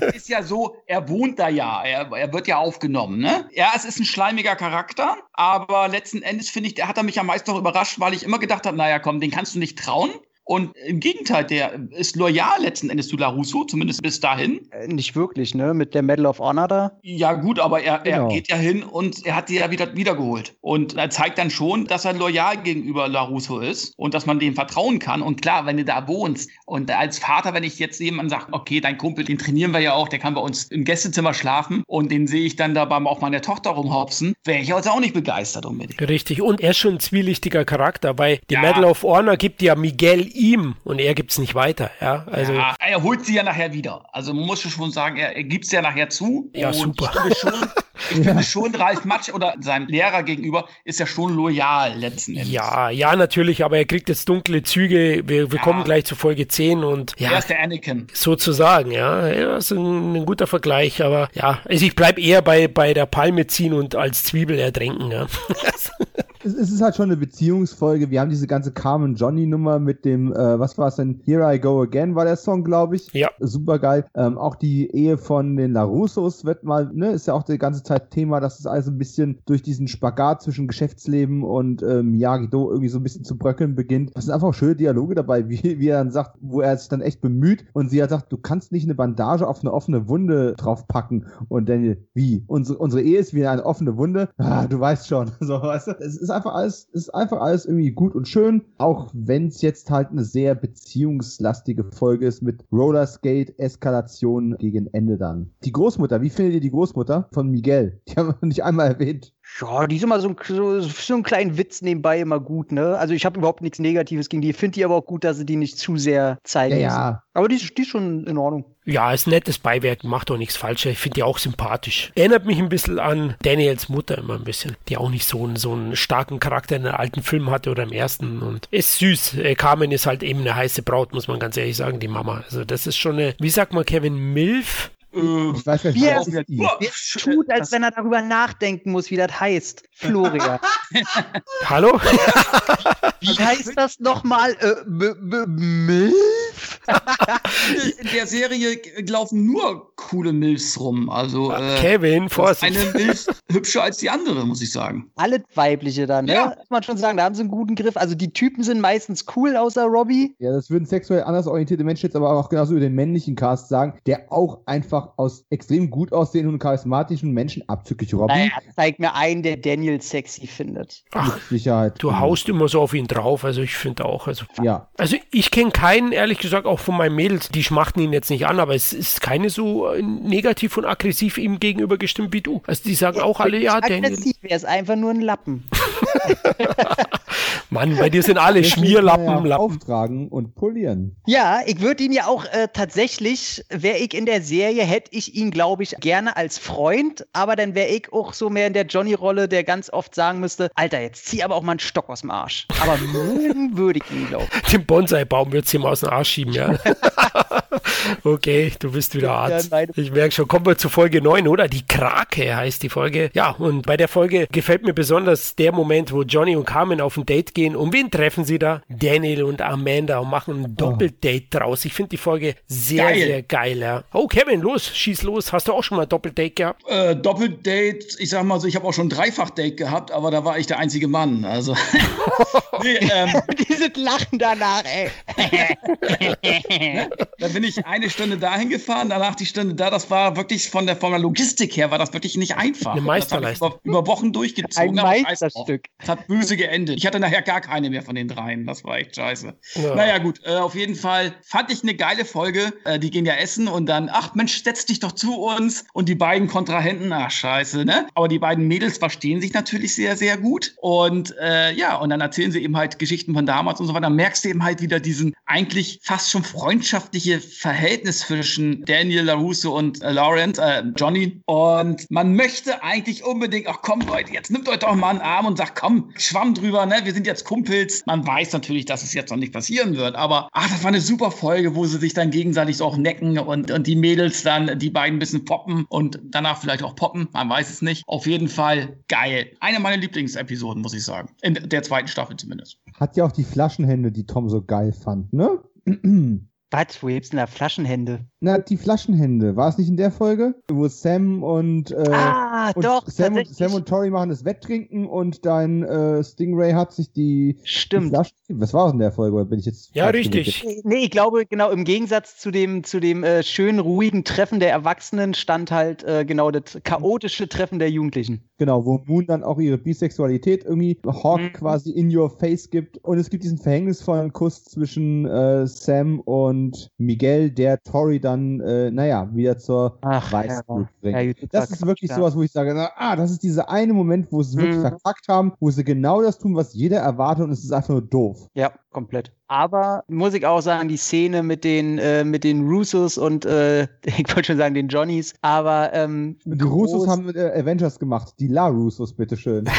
es ist ja so, er wohnt da ja, er, er wird ja aufgenommen, ne? Ja, es ist ein schleimiger Charakter, aber letzten Endes finde ich, der hat er mich am meisten noch überrascht, weil ich immer gedacht habe, naja, komm, den kannst du nicht trauen. Und im Gegenteil, der ist loyal letzten Endes zu LaRusso, zumindest bis dahin. Äh, nicht wirklich, ne? Mit der Medal of Honor da? Ja, gut, aber er, genau. er geht ja hin und er hat die ja wieder wiedergeholt. Und er zeigt dann schon, dass er loyal gegenüber LaRusso ist und dass man dem vertrauen kann. Und klar, wenn du da wohnst und als Vater, wenn ich jetzt jemand sage, okay, dein Kumpel, den trainieren wir ja auch, der kann bei uns im Gästezimmer schlafen und den sehe ich dann da beim auch meiner Tochter rumhopsen, wäre ich also auch nicht begeistert unbedingt. Richtig. Und er ist schon ein zwielichtiger Charakter, weil die ja. Medal of Honor gibt ja Miguel ihm und er gibt es nicht weiter. Ja, also ja, er holt sie ja nachher wieder. Also man muss schon sagen, er, er gibt es ja nachher zu. Ja, super. Ich finde schon, ich finde schon Ralf Matsch oder seinem Lehrer gegenüber ist er schon loyal letzten Endes. Ja, ja, natürlich, aber er kriegt jetzt dunkle Züge. Wir, wir ja. kommen gleich zu Folge 10 und ja. Er ist der Anakin. Sozusagen, ja. Ja, ist ein, ein guter Vergleich, aber ja, also ich bleibe eher bei, bei der Palme ziehen und als Zwiebel ertränken, ja. es, es, ist halt schon eine Beziehungsfolge. Wir haben diese ganze Carmen Johnny Nummer mit dem, äh, was war es denn? Here I Go Again war der Song, glaube ich. Ja. Super geil. Ähm, auch die Ehe von den LaRussos wird mal, ne, ist ja auch die ganze Zeit Thema, dass es also ein bisschen durch diesen Spagat zwischen Geschäftsleben und ähm, Miyagi-Do irgendwie so ein bisschen zu bröckeln beginnt. Das sind einfach schöne Dialoge dabei, wie, wie er dann sagt, wo er sich dann echt bemüht und sie hat sagt, du kannst nicht eine Bandage auf eine offene Wunde draufpacken. Und Daniel, wie? Unsere, unsere Ehe ist wie eine offene Wunde? Ah, du weißt schon. So, weißt du? Es ist einfach alles, ist einfach alles irgendwie gut und schön, auch wenn es jetzt halt eine sehr beziehungslastige Folge ist mit Rollerskate, Eskalation gegen Ende dann. Die Großmutter, wie findet ihr die Großmutter von Miguel? Die haben wir nicht einmal erwähnt. Ja, die ist immer so ein, so, so ein kleinen Witz nebenbei immer gut, ne? Also ich habe überhaupt nichts Negatives gegen die. Ich finde die aber auch gut, dass sie die nicht zu sehr zeigen. Ja, ja. Aber die, die ist schon in Ordnung. Ja, ist nettes Beiwerk, macht auch nichts falsch. Ich finde die auch sympathisch. Erinnert mich ein bisschen an Daniels Mutter immer ein bisschen, die auch nicht so einen, so einen starken Charakter in den alten Filmen hatte oder im ersten. Und ist süß. Äh, Carmen ist halt eben eine heiße Braut, muss man ganz ehrlich sagen, die Mama. Also das ist schon eine, wie sagt man, Kevin Milf? Ich weiß nicht, wie er es tut, als wenn er darüber nachdenken muss, wie das heißt. Florian. Hallo? wie heißt das nochmal? Äh, Milf? In der Serie laufen nur coole Milfs rum. Also äh, Kevin, Vorsicht. Eine Milf hübscher als die andere, muss ich sagen. Alle weibliche dann, ne? Ja. Muss man schon sagen, da haben sie einen guten Griff. Also die Typen sind meistens cool, außer Robbie. Ja, das würden sexuell anders orientierte Menschen jetzt aber auch genauso über den männlichen Cast sagen, der auch einfach aus extrem gut aussehenden und charismatischen Menschen abzüglich Robbie. Naja, zeig mir einen, der Daniel sexy findet. Ach, Sicherheit. Du haust immer so auf ihn drauf, also ich finde auch. Also, ja. also ich kenne keinen, ehrlich gesagt, auch von meinen Mädels, die schmachten ihn jetzt nicht an, aber es ist keine so äh, negativ und aggressiv ihm gegenüber gestimmt wie du. Also die sagen ja, auch alle, ja, Daniel. Aggressiv, er ist einfach nur ein Lappen. Mann, bei dir sind alle Schmierlappen. Ja. Auftragen und polieren. Ja, ich würde ihn ja auch äh, tatsächlich, wäre ich in der Serie, hätte ich ihn, glaube ich, gerne als Freund, aber dann wäre ich auch so mehr in der Johnny-Rolle, der ganz oft sagen müsste, Alter, jetzt zieh aber auch mal einen Stock aus dem Arsch. Aber mögen würde ich ihn, glaube ich. Den Bonsai-Baum würdest du ihm aus dem Arsch schieben, ja. okay, du bist wieder Arzt. Ja, ich merke schon, kommen wir zu Folge 9, oder? Die Krake heißt die Folge. Ja, und bei der Folge gefällt mir besonders der Moment, wo Johnny und Carmen auf ein Date gehen. Und wen treffen sie da? Daniel und Amanda und machen ein Doppeldate oh. draus. Ich finde die Folge sehr, geil. sehr geil. Ja. Oh, Kevin, los, schieß los. Hast du auch schon mal Doppeldate gehabt? Äh, Doppeldate, ich sag mal so, ich habe auch schon Dreifach-Date gehabt, aber da war ich der einzige Mann. Also. nee, ähm, Diese Lachen danach, ey. da bin ich eine Stunde dahin gefahren, danach die Stunde da. Das war wirklich von der, von der Logistik her, war das wirklich nicht einfach. Eine Meisterleistung. Über, über, Wochen durchgezogen. Ein Meisterstück. Es hat böse geendet. Ich hatte nachher gar keine mehr von den dreien. Das war echt scheiße. Ja. Naja, gut. Äh, auf jeden Fall fand ich eine geile Folge. Äh, die gehen ja essen und dann, ach Mensch, setz dich doch zu uns. Und die beiden Kontrahenten, ach scheiße, ne? Aber die beiden Mädels verstehen sich natürlich sehr, sehr gut. Und äh, ja, und dann erzählen sie eben halt Geschichten von damals und so weiter. Dann merkst du eben halt wieder diesen eigentlich fast schon freundschaftliche Verhältnis zwischen Daniel LaRusso und äh, Laurent, äh, Johnny. Und man möchte eigentlich unbedingt, ach komm Leute, jetzt nimmt euch doch mal einen Arm und sagt, komm, schwamm drüber, ne? Wir sind jetzt Kumpels. Man weiß natürlich, dass es jetzt noch nicht passieren wird, aber ach, das war eine super Folge, wo sie sich dann gegenseitig auch necken und, und die Mädels dann die beiden ein bisschen poppen und danach vielleicht auch poppen. Man weiß es nicht. Auf jeden Fall geil. Eine meiner Lieblingsepisoden, muss ich sagen. In der zweiten Staffel zumindest. Hat ja auch die Flaschenhände, die Tom so geil fand, ne? Was? Wo gibt's denn da Flaschenhände? Na, die Flaschenhände. War es nicht in der Folge? Wo Sam und, äh, ah, und doch, Sam, und, Sam und Tori machen das Wetttrinken und dein äh, Stingray hat sich die, Stimmt. Die Flaschen. Was war es in der Folge? Bin ich jetzt ja, richtig. Gewickt? Nee, ich glaube, genau, im Gegensatz zu dem, zu dem äh, schönen, ruhigen Treffen der Erwachsenen stand halt äh, genau das chaotische Treffen der Jugendlichen. Genau, wo Moon dann auch ihre Bisexualität irgendwie Hawk mhm. quasi in your face gibt. Und es gibt diesen verhängnisvollen Kuss zwischen äh, Sam und Miguel, der Tori dann, äh, naja, wieder zur Weißblut ja. bringt. Ja, das ist wirklich sowas, wo ich sage, na, ah, das ist dieser eine Moment, wo sie mhm. wirklich verkackt haben, wo sie genau das tun, was jeder erwartet und es ist einfach nur doof. Ja, komplett. Aber muss ich auch sagen, die Szene mit den, äh, mit den Russos und äh, ich wollte schon sagen, den Johnnies, aber ähm, Die Russos haben äh, Avengers gemacht, die La Russos, bitteschön.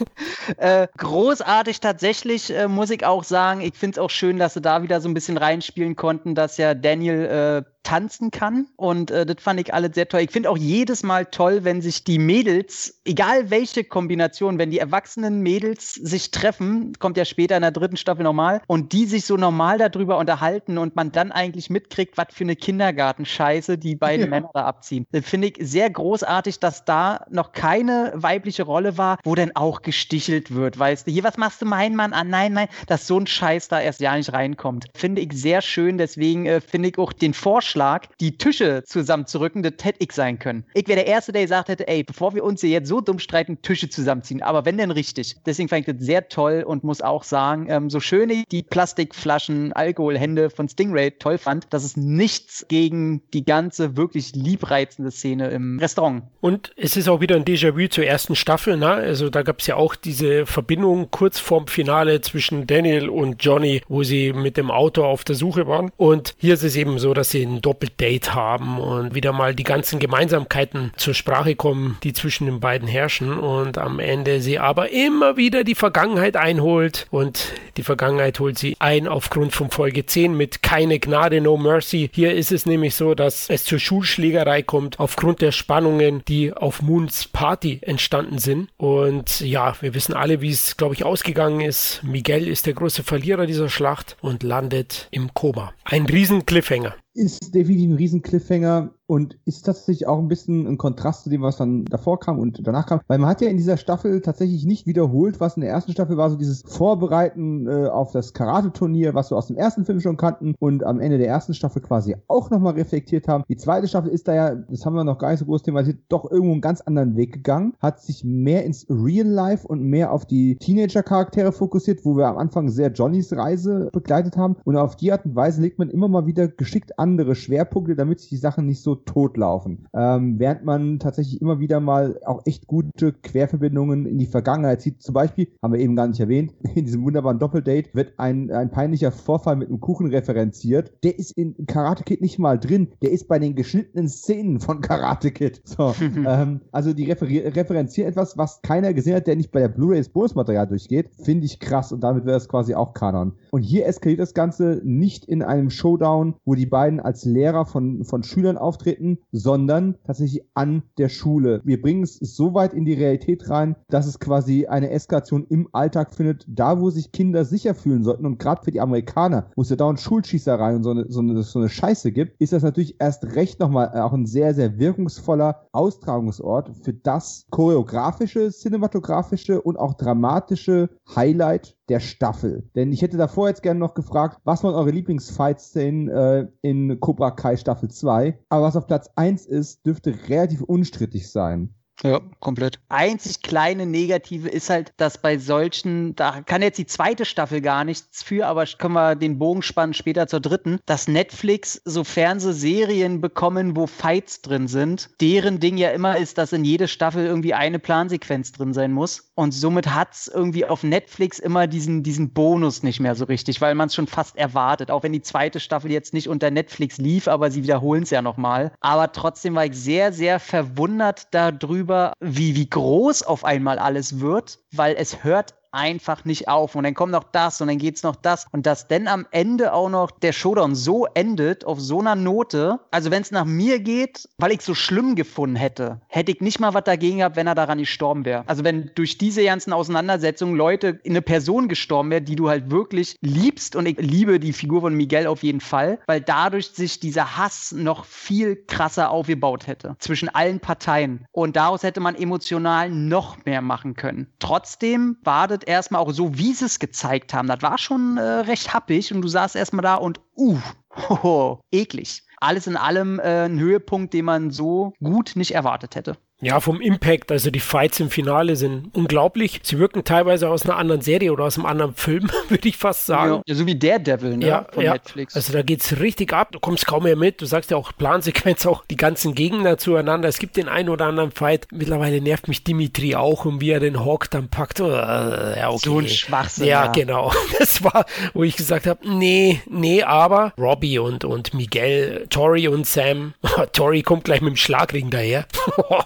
äh, großartig tatsächlich, äh, muss ich auch sagen. Ich finde es auch schön, dass sie da wieder so ein bisschen reinspielen konnten, dass ja Daniel äh, tanzen kann. Und äh, das fand ich alle sehr toll. Ich finde auch jedes Mal toll, wenn sich die Mädels, egal welche Kombination, wenn die erwachsenen Mädels sich treffen, kommt ja später in der dritten Staffel normal und die sich so normal darüber unterhalten und man dann eigentlich mitkriegt, was für eine Kindergartenscheiße die beiden ja. Männer da abziehen. Finde ich sehr großartig, dass da noch keine weibliche Rolle war, wo dann auch gestichelt wird, weißt du, hier, was machst du mein Mann an? Nein, nein, dass so ein Scheiß da erst ja nicht reinkommt. Finde ich sehr schön, deswegen äh, finde ich auch den Vorschlag, die Tische zusammenzurücken, das hätte ich sein können. Ich wäre der Erste, der gesagt hätte, ey, bevor wir uns hier jetzt so dumm streiten, Tische zusammenziehen. Aber wenn denn richtig. Deswegen fand ich das sehr toll und muss auch sagen, ähm, so schön ich die Plastikflaschen, Alkoholhände von Stingray toll fand, dass es nichts gegen die ganze wirklich liebreizende Szene im Restaurant. Und es ist auch wieder ein Déjà-vu zur ersten Staffel, ne? Also da gab es ja auch diese Verbindung kurz vorm Finale zwischen Daniel und Johnny, wo sie mit dem Auto auf der Suche waren. Und hier ist es eben so, dass sie ein Doppeldate haben und wieder mal die ganzen Gemeinsamkeiten zur Sprache kommen, die zwischen den beiden herrschen. Und am Ende sie aber immer wieder die Vergangenheit einholt. Und die Vergangenheit holt sie ein aufgrund von Folge 10 mit Keine Gnade, No Mercy. Hier ist es nämlich so, dass es zur Schulschlägerei kommt aufgrund der Spannungen, die auf Moons Party entstanden sind. Und ja, wir wissen alle, wie es, glaube ich, ausgegangen ist. Miguel ist der große Verlierer dieser Schlacht und landet im Koma. Ein riesen Cliffhanger ist definitiv ein riesen Cliffhanger und ist tatsächlich auch ein bisschen ein Kontrast zu dem, was dann davor kam und danach kam. Weil man hat ja in dieser Staffel tatsächlich nicht wiederholt, was in der ersten Staffel war, so dieses Vorbereiten äh, auf das Karate-Turnier, was wir aus dem ersten Film schon kannten und am Ende der ersten Staffel quasi auch nochmal reflektiert haben. Die zweite Staffel ist da ja, das haben wir noch gar nicht so groß thematisiert, doch irgendwo einen ganz anderen Weg gegangen, hat sich mehr ins Real Life und mehr auf die Teenager-Charaktere fokussiert, wo wir am Anfang sehr Johnnys Reise begleitet haben und auf die Art und Weise legt man immer mal wieder geschickt andere Schwerpunkte, damit sich die Sachen nicht so totlaufen. Ähm, während man tatsächlich immer wieder mal auch echt gute Querverbindungen in die Vergangenheit sieht. Zum Beispiel, haben wir eben gar nicht erwähnt, in diesem wunderbaren Doppeldate wird ein, ein peinlicher Vorfall mit einem Kuchen referenziert. Der ist in Karate Kid nicht mal drin. Der ist bei den geschnittenen Szenen von Karate Kid. So, ähm, also die referenzieren etwas, was keiner gesehen hat, der nicht bei der Blu-rays Bonusmaterial durchgeht. Finde ich krass und damit wäre es quasi auch Kanon. Und hier eskaliert das Ganze nicht in einem Showdown, wo die beiden beiden als Lehrer von, von Schülern auftreten, sondern tatsächlich an der Schule. Wir bringen es so weit in die Realität rein, dass es quasi eine Eskalation im Alltag findet, da wo sich Kinder sicher fühlen sollten. Und gerade für die Amerikaner, wo es ja dauernd Schulschießerei und so eine, so, eine, so eine Scheiße gibt, ist das natürlich erst recht nochmal auch ein sehr, sehr wirkungsvoller Austragungsort für das choreografische, cinematografische und auch dramatische Highlight der Staffel. Denn ich hätte davor jetzt gerne noch gefragt, was waren eure Lieblingsfight-Szenen äh, in Cobra Kai Staffel 2? Aber was auf Platz 1 ist, dürfte relativ unstrittig sein. Ja, komplett. Einzig kleine Negative ist halt, dass bei solchen, da kann jetzt die zweite Staffel gar nichts für, aber können wir den Bogen spannen später zur dritten, dass Netflix so Fernsehserien bekommen, wo Fights drin sind, deren Ding ja immer ist, dass in jede Staffel irgendwie eine Plansequenz drin sein muss. Und somit hat es irgendwie auf Netflix immer diesen, diesen Bonus nicht mehr so richtig, weil man es schon fast erwartet. Auch wenn die zweite Staffel jetzt nicht unter Netflix lief, aber sie wiederholen es ja nochmal. Aber trotzdem war ich sehr, sehr verwundert darüber, wie, wie groß auf einmal alles wird, weil es hört einfach nicht auf. Und dann kommt noch das und dann geht's noch das. Und dass denn am Ende auch noch der Showdown so endet, auf so einer Note. Also wenn es nach mir geht, weil ich so schlimm gefunden hätte, hätte ich nicht mal was dagegen gehabt, wenn er daran gestorben wäre. Also wenn durch diese ganzen Auseinandersetzungen Leute in eine Person gestorben wäre, die du halt wirklich liebst. Und ich liebe die Figur von Miguel auf jeden Fall, weil dadurch sich dieser Hass noch viel krasser aufgebaut hätte. Zwischen allen Parteien. Und daraus hätte man emotional noch mehr machen können. Trotzdem das erstmal auch so, wie sie es gezeigt haben. Das war schon äh, recht happig und du saßt erstmal da und, uh, hoho, eklig. Alles in allem äh, ein Höhepunkt, den man so gut nicht erwartet hätte. Ja, vom Impact, also die Fights im Finale sind unglaublich. Sie wirken teilweise aus einer anderen Serie oder aus einem anderen Film, würde ich fast sagen. Ja, so wie Daredevil, ne? Ja, von ja. Netflix. Also da geht's richtig ab. Du kommst kaum mehr mit. Du sagst ja auch Plansequenz, auch die ganzen Gegner zueinander. Es gibt den einen oder anderen Fight. Mittlerweile nervt mich Dimitri auch und wie er den Hawk dann packt. Oh, ja, okay. So ein Schwachsinn. Ja, ja, genau. Das war, wo ich gesagt habe, nee, nee, aber Robbie und, und Miguel, Tori und Sam. Tori kommt gleich mit dem Schlagring daher.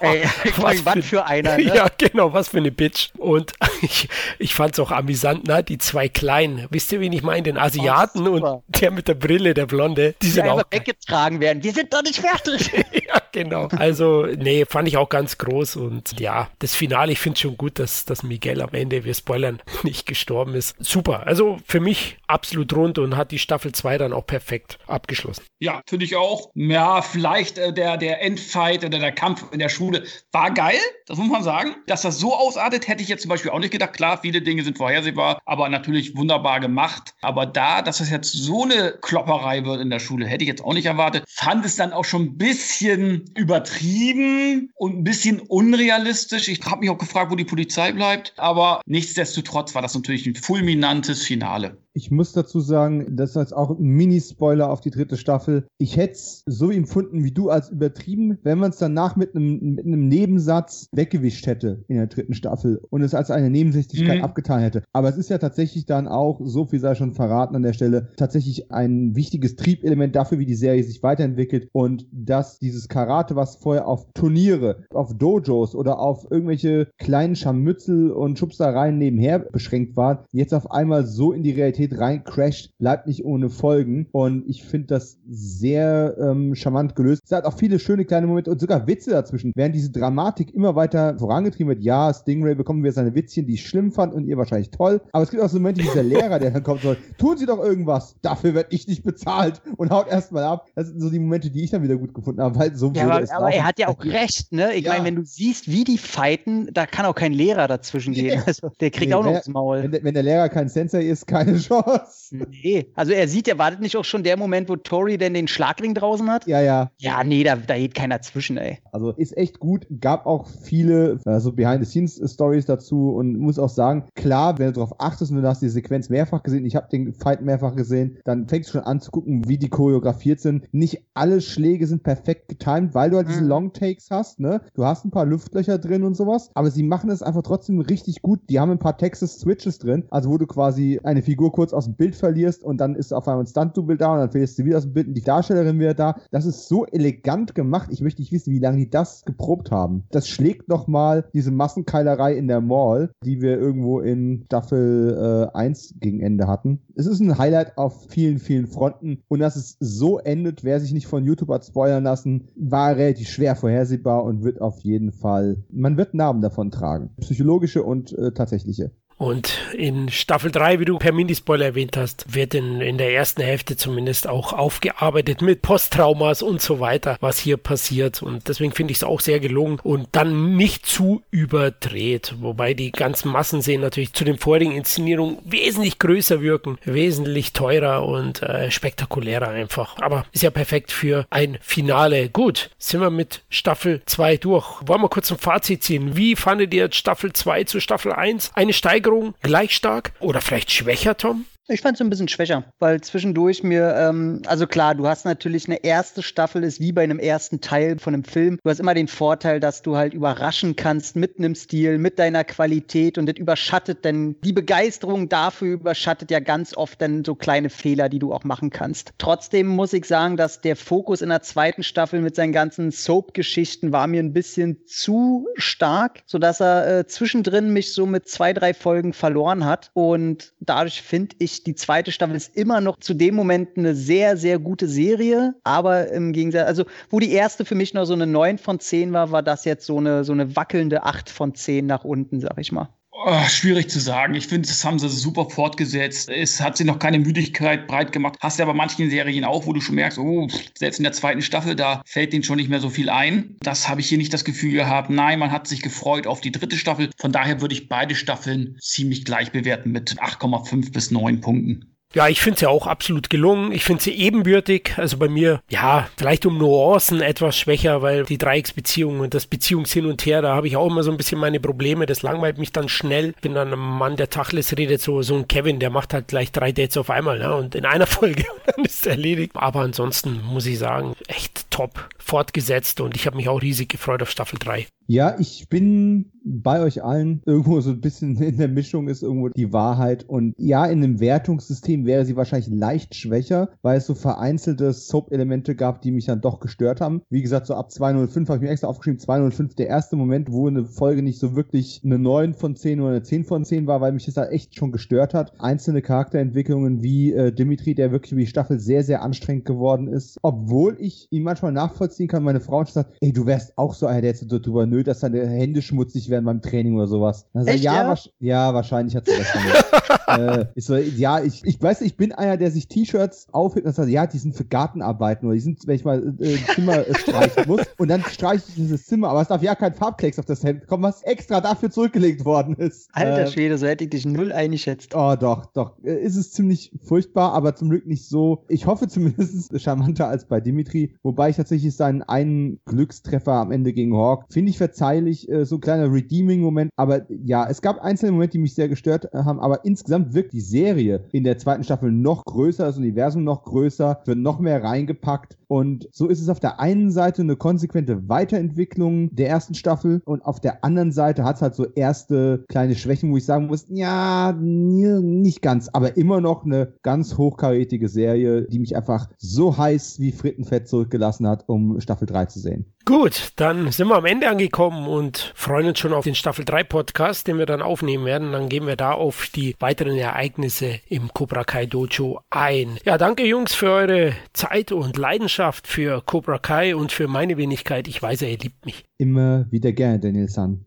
Ey, was, was für, für, einer. Ne? Ja, genau, was für eine Bitch. Und ich, ich fand es auch amüsant, ne? die zwei Kleinen. Wisst ihr, wen ich meine? Den Asiaten oh, und der mit der Brille, der Blonde. Die, die sind auch weggetragen werden. Wir sind doch nicht fertig. ja, genau. Also, nee, fand ich auch ganz groß. Und ja, das Finale, ich finde schon gut, dass, dass Miguel am Ende, wir spoilern, nicht gestorben ist. Super. Also für mich absolut rund und hat die Staffel 2 dann auch perfekt abgeschlossen. Ja, finde ich auch. Ja, vielleicht äh, der, der Endfight oder der Kampf in der Schule war geil, das muss man sagen. Dass das so ausartet, hätte ich jetzt zum Beispiel auch nicht gedacht. Klar, viele Dinge sind vorhersehbar, aber natürlich wunderbar gemacht. Aber da, dass das jetzt so eine Klopperei wird in der Schule, hätte ich jetzt auch nicht erwartet. Fand es dann auch schon ein bisschen übertrieben und ein bisschen unrealistisch. Ich habe mich auch gefragt, wo die Polizei bleibt. Aber nichtsdestotrotz war das natürlich ein fulminantes Finale. Ich muss dazu sagen, das ist jetzt auch ein Mini-Spoiler auf die dritte Staffel. Ich hätte es so empfunden wie du als übertrieben, wenn man es danach mit einem, mit einem Nebensatz weggewischt hätte in der dritten Staffel und es als eine Nebensächlichkeit mhm. abgetan hätte. Aber es ist ja tatsächlich dann auch, so viel sei schon verraten an der Stelle, tatsächlich ein wichtiges Triebelement dafür, wie die Serie sich weiterentwickelt und dass dieses Karate, was vorher auf Turniere, auf Dojos oder auf irgendwelche kleinen Scharmützel und Schubsereien nebenher beschränkt war, jetzt auf einmal so in die Realität Realität rein crasht, bleibt nicht ohne Folgen. Und ich finde das sehr ähm, charmant gelöst. Es hat auch viele schöne kleine Momente und sogar Witze dazwischen. Während diese Dramatik immer weiter vorangetrieben wird, ja, Stingray bekommen wir seine Witzchen, die ich schlimm fand und ihr wahrscheinlich toll. Aber es gibt auch so Momente wie dieser Lehrer, der dann kommt soll, tun Sie doch irgendwas, dafür werde ich nicht bezahlt und haut erstmal ab. Das sind so die Momente, die ich dann wieder gut gefunden habe, weil so ja, aber, aber er hat ja auch recht, ne? Ich ja. meine, wenn du siehst, wie die fighten, da kann auch kein Lehrer dazwischen gehen. Also, der kriegt nee, auch noch das Maul. Wenn, wenn, der Lehrer kein Sensei ist, keine Chance. Chance. Nee, also er sieht, er wartet nicht auch schon der Moment, wo Tori denn den Schlagring draußen hat? Ja, ja. Ja, nee, da, da geht keiner zwischen, ey. Also ist echt gut. Gab auch viele also Behind-the-Scenes-Stories dazu und muss auch sagen, klar, wenn du darauf achtest und du hast die Sequenz mehrfach gesehen, ich habe den Fight mehrfach gesehen, dann fängst du schon an zu gucken, wie die choreografiert sind. Nicht alle Schläge sind perfekt getimed, weil du halt mhm. diese Long-Takes hast, ne? Du hast ein paar Luftlöcher drin und sowas, aber sie machen es einfach trotzdem richtig gut. Die haben ein paar Texas-Switches drin, also wo du quasi eine Figur kurz aus dem Bild verlierst und dann ist auf einmal ein Stunt-Double da und dann verlierst du wieder aus dem Bild und die Darstellerin wieder da. Das ist so elegant gemacht. Ich möchte nicht wissen, wie lange die das geprobt haben. Das schlägt nochmal diese Massenkeilerei in der Mall, die wir irgendwo in Staffel äh, 1 gegen Ende hatten. Es ist ein Highlight auf vielen, vielen Fronten und dass es so endet, wer sich nicht von YouTube hat spoilern lassen, war relativ schwer vorhersehbar und wird auf jeden Fall, man wird Namen davon tragen. Psychologische und äh, tatsächliche. Und in Staffel 3, wie du per Minispoiler erwähnt hast, wird in, in der ersten Hälfte zumindest auch aufgearbeitet mit Posttraumas und so weiter, was hier passiert. Und deswegen finde ich es auch sehr gelungen und dann nicht zu überdreht. Wobei die ganzen Massenszenen natürlich zu den vorigen Inszenierungen wesentlich größer wirken, wesentlich teurer und äh, spektakulärer einfach. Aber ist ja perfekt für ein Finale. Gut, sind wir mit Staffel 2 durch. Wollen wir kurz ein Fazit ziehen? Wie fandet ihr Staffel 2 zu Staffel 1? Eine Steigerung Steigerung gleich stark oder vielleicht schwächer, Tom? Ich fand es ein bisschen schwächer, weil zwischendurch mir, ähm, also klar, du hast natürlich eine erste Staffel, ist wie bei einem ersten Teil von einem Film. Du hast immer den Vorteil, dass du halt überraschen kannst mit einem Stil, mit deiner Qualität und das überschattet, denn die Begeisterung dafür überschattet ja ganz oft dann so kleine Fehler, die du auch machen kannst. Trotzdem muss ich sagen, dass der Fokus in der zweiten Staffel mit seinen ganzen Soap-Geschichten war mir ein bisschen zu stark, sodass er äh, zwischendrin mich so mit zwei, drei Folgen verloren hat und dadurch finde ich, die zweite Staffel ist immer noch zu dem Moment eine sehr, sehr gute Serie. Aber im Gegensatz, also wo die erste für mich noch so eine 9 von 10 war, war das jetzt so eine, so eine wackelnde 8 von 10 nach unten, sag ich mal. Oh, schwierig zu sagen. Ich finde, das haben sie super fortgesetzt. Es hat sich noch keine Müdigkeit breit gemacht. Hast du aber manchen Serien auch, wo du schon merkst, oh, selbst in der zweiten Staffel, da fällt denen schon nicht mehr so viel ein. Das habe ich hier nicht das Gefühl gehabt. Nein, man hat sich gefreut auf die dritte Staffel. Von daher würde ich beide Staffeln ziemlich gleich bewerten mit 8,5 bis 9 Punkten. Ja, ich finde sie auch absolut gelungen. Ich finde sie ebenbürtig. Also bei mir, ja, vielleicht um Nuancen etwas schwächer, weil die Dreiecksbeziehung und das Beziehungshin und Her, da habe ich auch immer so ein bisschen meine Probleme. Das langweilt mich dann schnell. Bin dann ein Mann, der Tachles redet, so, so ein Kevin, der macht halt gleich drei Dates auf einmal, ne? Und in einer Folge dann ist er erledigt. Aber ansonsten muss ich sagen, echt top fortgesetzt und ich habe mich auch riesig gefreut auf Staffel 3. Ja, ich bin bei euch allen irgendwo so ein bisschen in der Mischung ist irgendwo die Wahrheit. Und ja, in einem Wertungssystem wäre sie wahrscheinlich leicht schwächer, weil es so vereinzelte Soap-Elemente gab, die mich dann doch gestört haben. Wie gesagt, so ab 205 habe ich mir extra aufgeschrieben, 205 der erste Moment, wo eine Folge nicht so wirklich eine 9 von 10 oder eine 10 von 10 war, weil mich das da echt schon gestört hat. Einzelne Charakterentwicklungen wie äh, Dimitri, der wirklich über die Staffel sehr, sehr anstrengend geworden ist. Obwohl ich ihn manchmal nachvollziehen kann, meine Frau sagt, ey, du wärst auch so einer, der jetzt so drüber nöt, dass deine Hände schmutzig werden beim Training oder sowas. Also, Echt, ja, ja? ja, wahrscheinlich hat sie das schon. äh, ich so, ja, ich, ich weiß, ich bin einer, der sich T-Shirts aufhält und sagt, ja, die sind für Gartenarbeiten oder die sind, wenn ich mal äh, Zimmer äh, streichen muss. Und dann streiche ich dieses Zimmer, aber es darf ja kein Farbklecks auf das Hemd kommen, was extra dafür zurückgelegt worden ist. Alter äh, Schwede, so hätte ich dich null eingeschätzt. Oh, doch, doch. Äh, ist es ziemlich furchtbar, aber zum Glück nicht so. Ich hoffe zumindest charmanter als bei Dimitri, wobei ich tatsächlich seinen einen Glückstreffer am Ende gegen Hawk finde ich verzeihlich, äh, so ein kleiner Redeeming-Moment. Aber ja, es gab einzelne Momente, die mich sehr gestört haben, aber insgesamt wirkt die Serie in der zweiten Staffel noch größer, das Universum noch größer, wird noch mehr reingepackt. Und so ist es auf der einen Seite eine konsequente Weiterentwicklung der ersten Staffel und auf der anderen Seite hat es halt so erste kleine Schwächen, wo ich sagen muss, ja, nicht ganz, aber immer noch eine ganz hochkarätige Serie, die mich einfach so heiß wie Frittenfett zurückgelassen hat, um Staffel 3 zu sehen. Gut, dann sind wir am Ende angekommen und freuen uns schon auf den Staffel 3 Podcast, den wir dann aufnehmen werden. Dann gehen wir da auf die weiteren Ereignisse im Cobra Kai Dojo ein. Ja, danke Jungs für eure Zeit und Leidenschaft für Cobra Kai und für meine Wenigkeit. Ich weiß ihr liebt mich. Immer wieder gerne, Daniel San.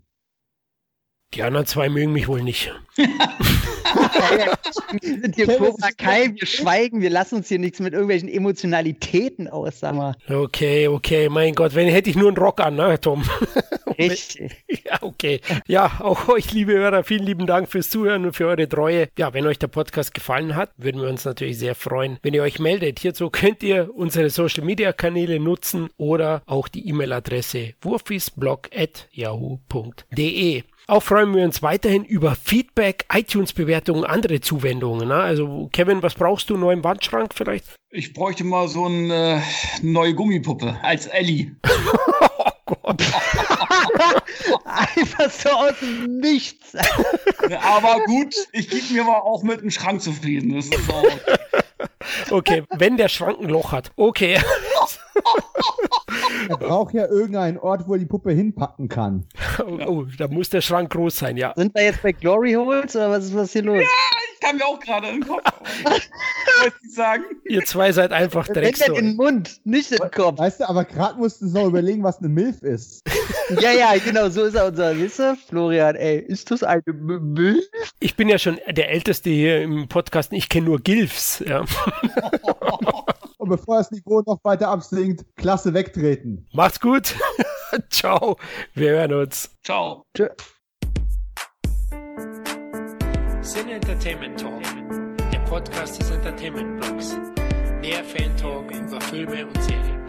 Die anderen zwei mögen mich wohl nicht. wir sind hier Cobra Kai, wir schweigen, wir lassen uns hier nichts mit irgendwelchen Emotionalitäten aus, sag mal. Okay, okay, mein Gott, wenn hätte ich nur einen Rock an, ne, Tom? Richtig. ja, okay. Ja, auch euch, liebe Hörer, vielen lieben Dank fürs Zuhören und für eure Treue. Ja, wenn euch der Podcast gefallen hat, würden wir uns natürlich sehr freuen, wenn ihr euch meldet. Hierzu könnt ihr unsere Social Media Kanäle nutzen oder auch die E-Mail-Adresse wurfisblog.yahoo.de. Auch freuen wir uns weiterhin über Feedback, iTunes-Bewertungen, andere Zuwendungen. Ne? Also Kevin, was brauchst du neu im Wandschrank vielleicht? Ich bräuchte mal so eine äh, neue Gummipuppe als Ellie. oh Gott. Einfach so aus dem Nichts. Aber gut, ich gebe mir mal auch mit dem Schrank zufrieden. Das ist auch okay, wenn der Schrank ein Loch hat. Okay. Er braucht ja irgendeinen Ort, wo er die Puppe hinpacken kann. Oh, oh, da muss der Schrank groß sein, ja. Sind wir jetzt bei Glory Holes oder was ist was hier los? Ja, ich kann mir auch gerade in den Kopf. ich sagen. Ihr zwei seid einfach direkt so. in den Mund, nicht den Kopf. Weißt du, aber gerade mussten sie noch überlegen, was eine Milf ist. ja, ja, genau, so ist er unser Wisser. Florian, ey, ist das eine Milf? Ich bin ja schon der Älteste hier im Podcast. Ich kenne nur Gilfs. Ja. Und bevor das Niveau noch weiter absinkt, klasse wegtreten. Macht's gut. Ciao. Wir hören uns. Ciao. Tschö. Sin Entertainment Talk, der Podcast des Entertainment Blogs. Mehr Fan Talk über Filme und Serien.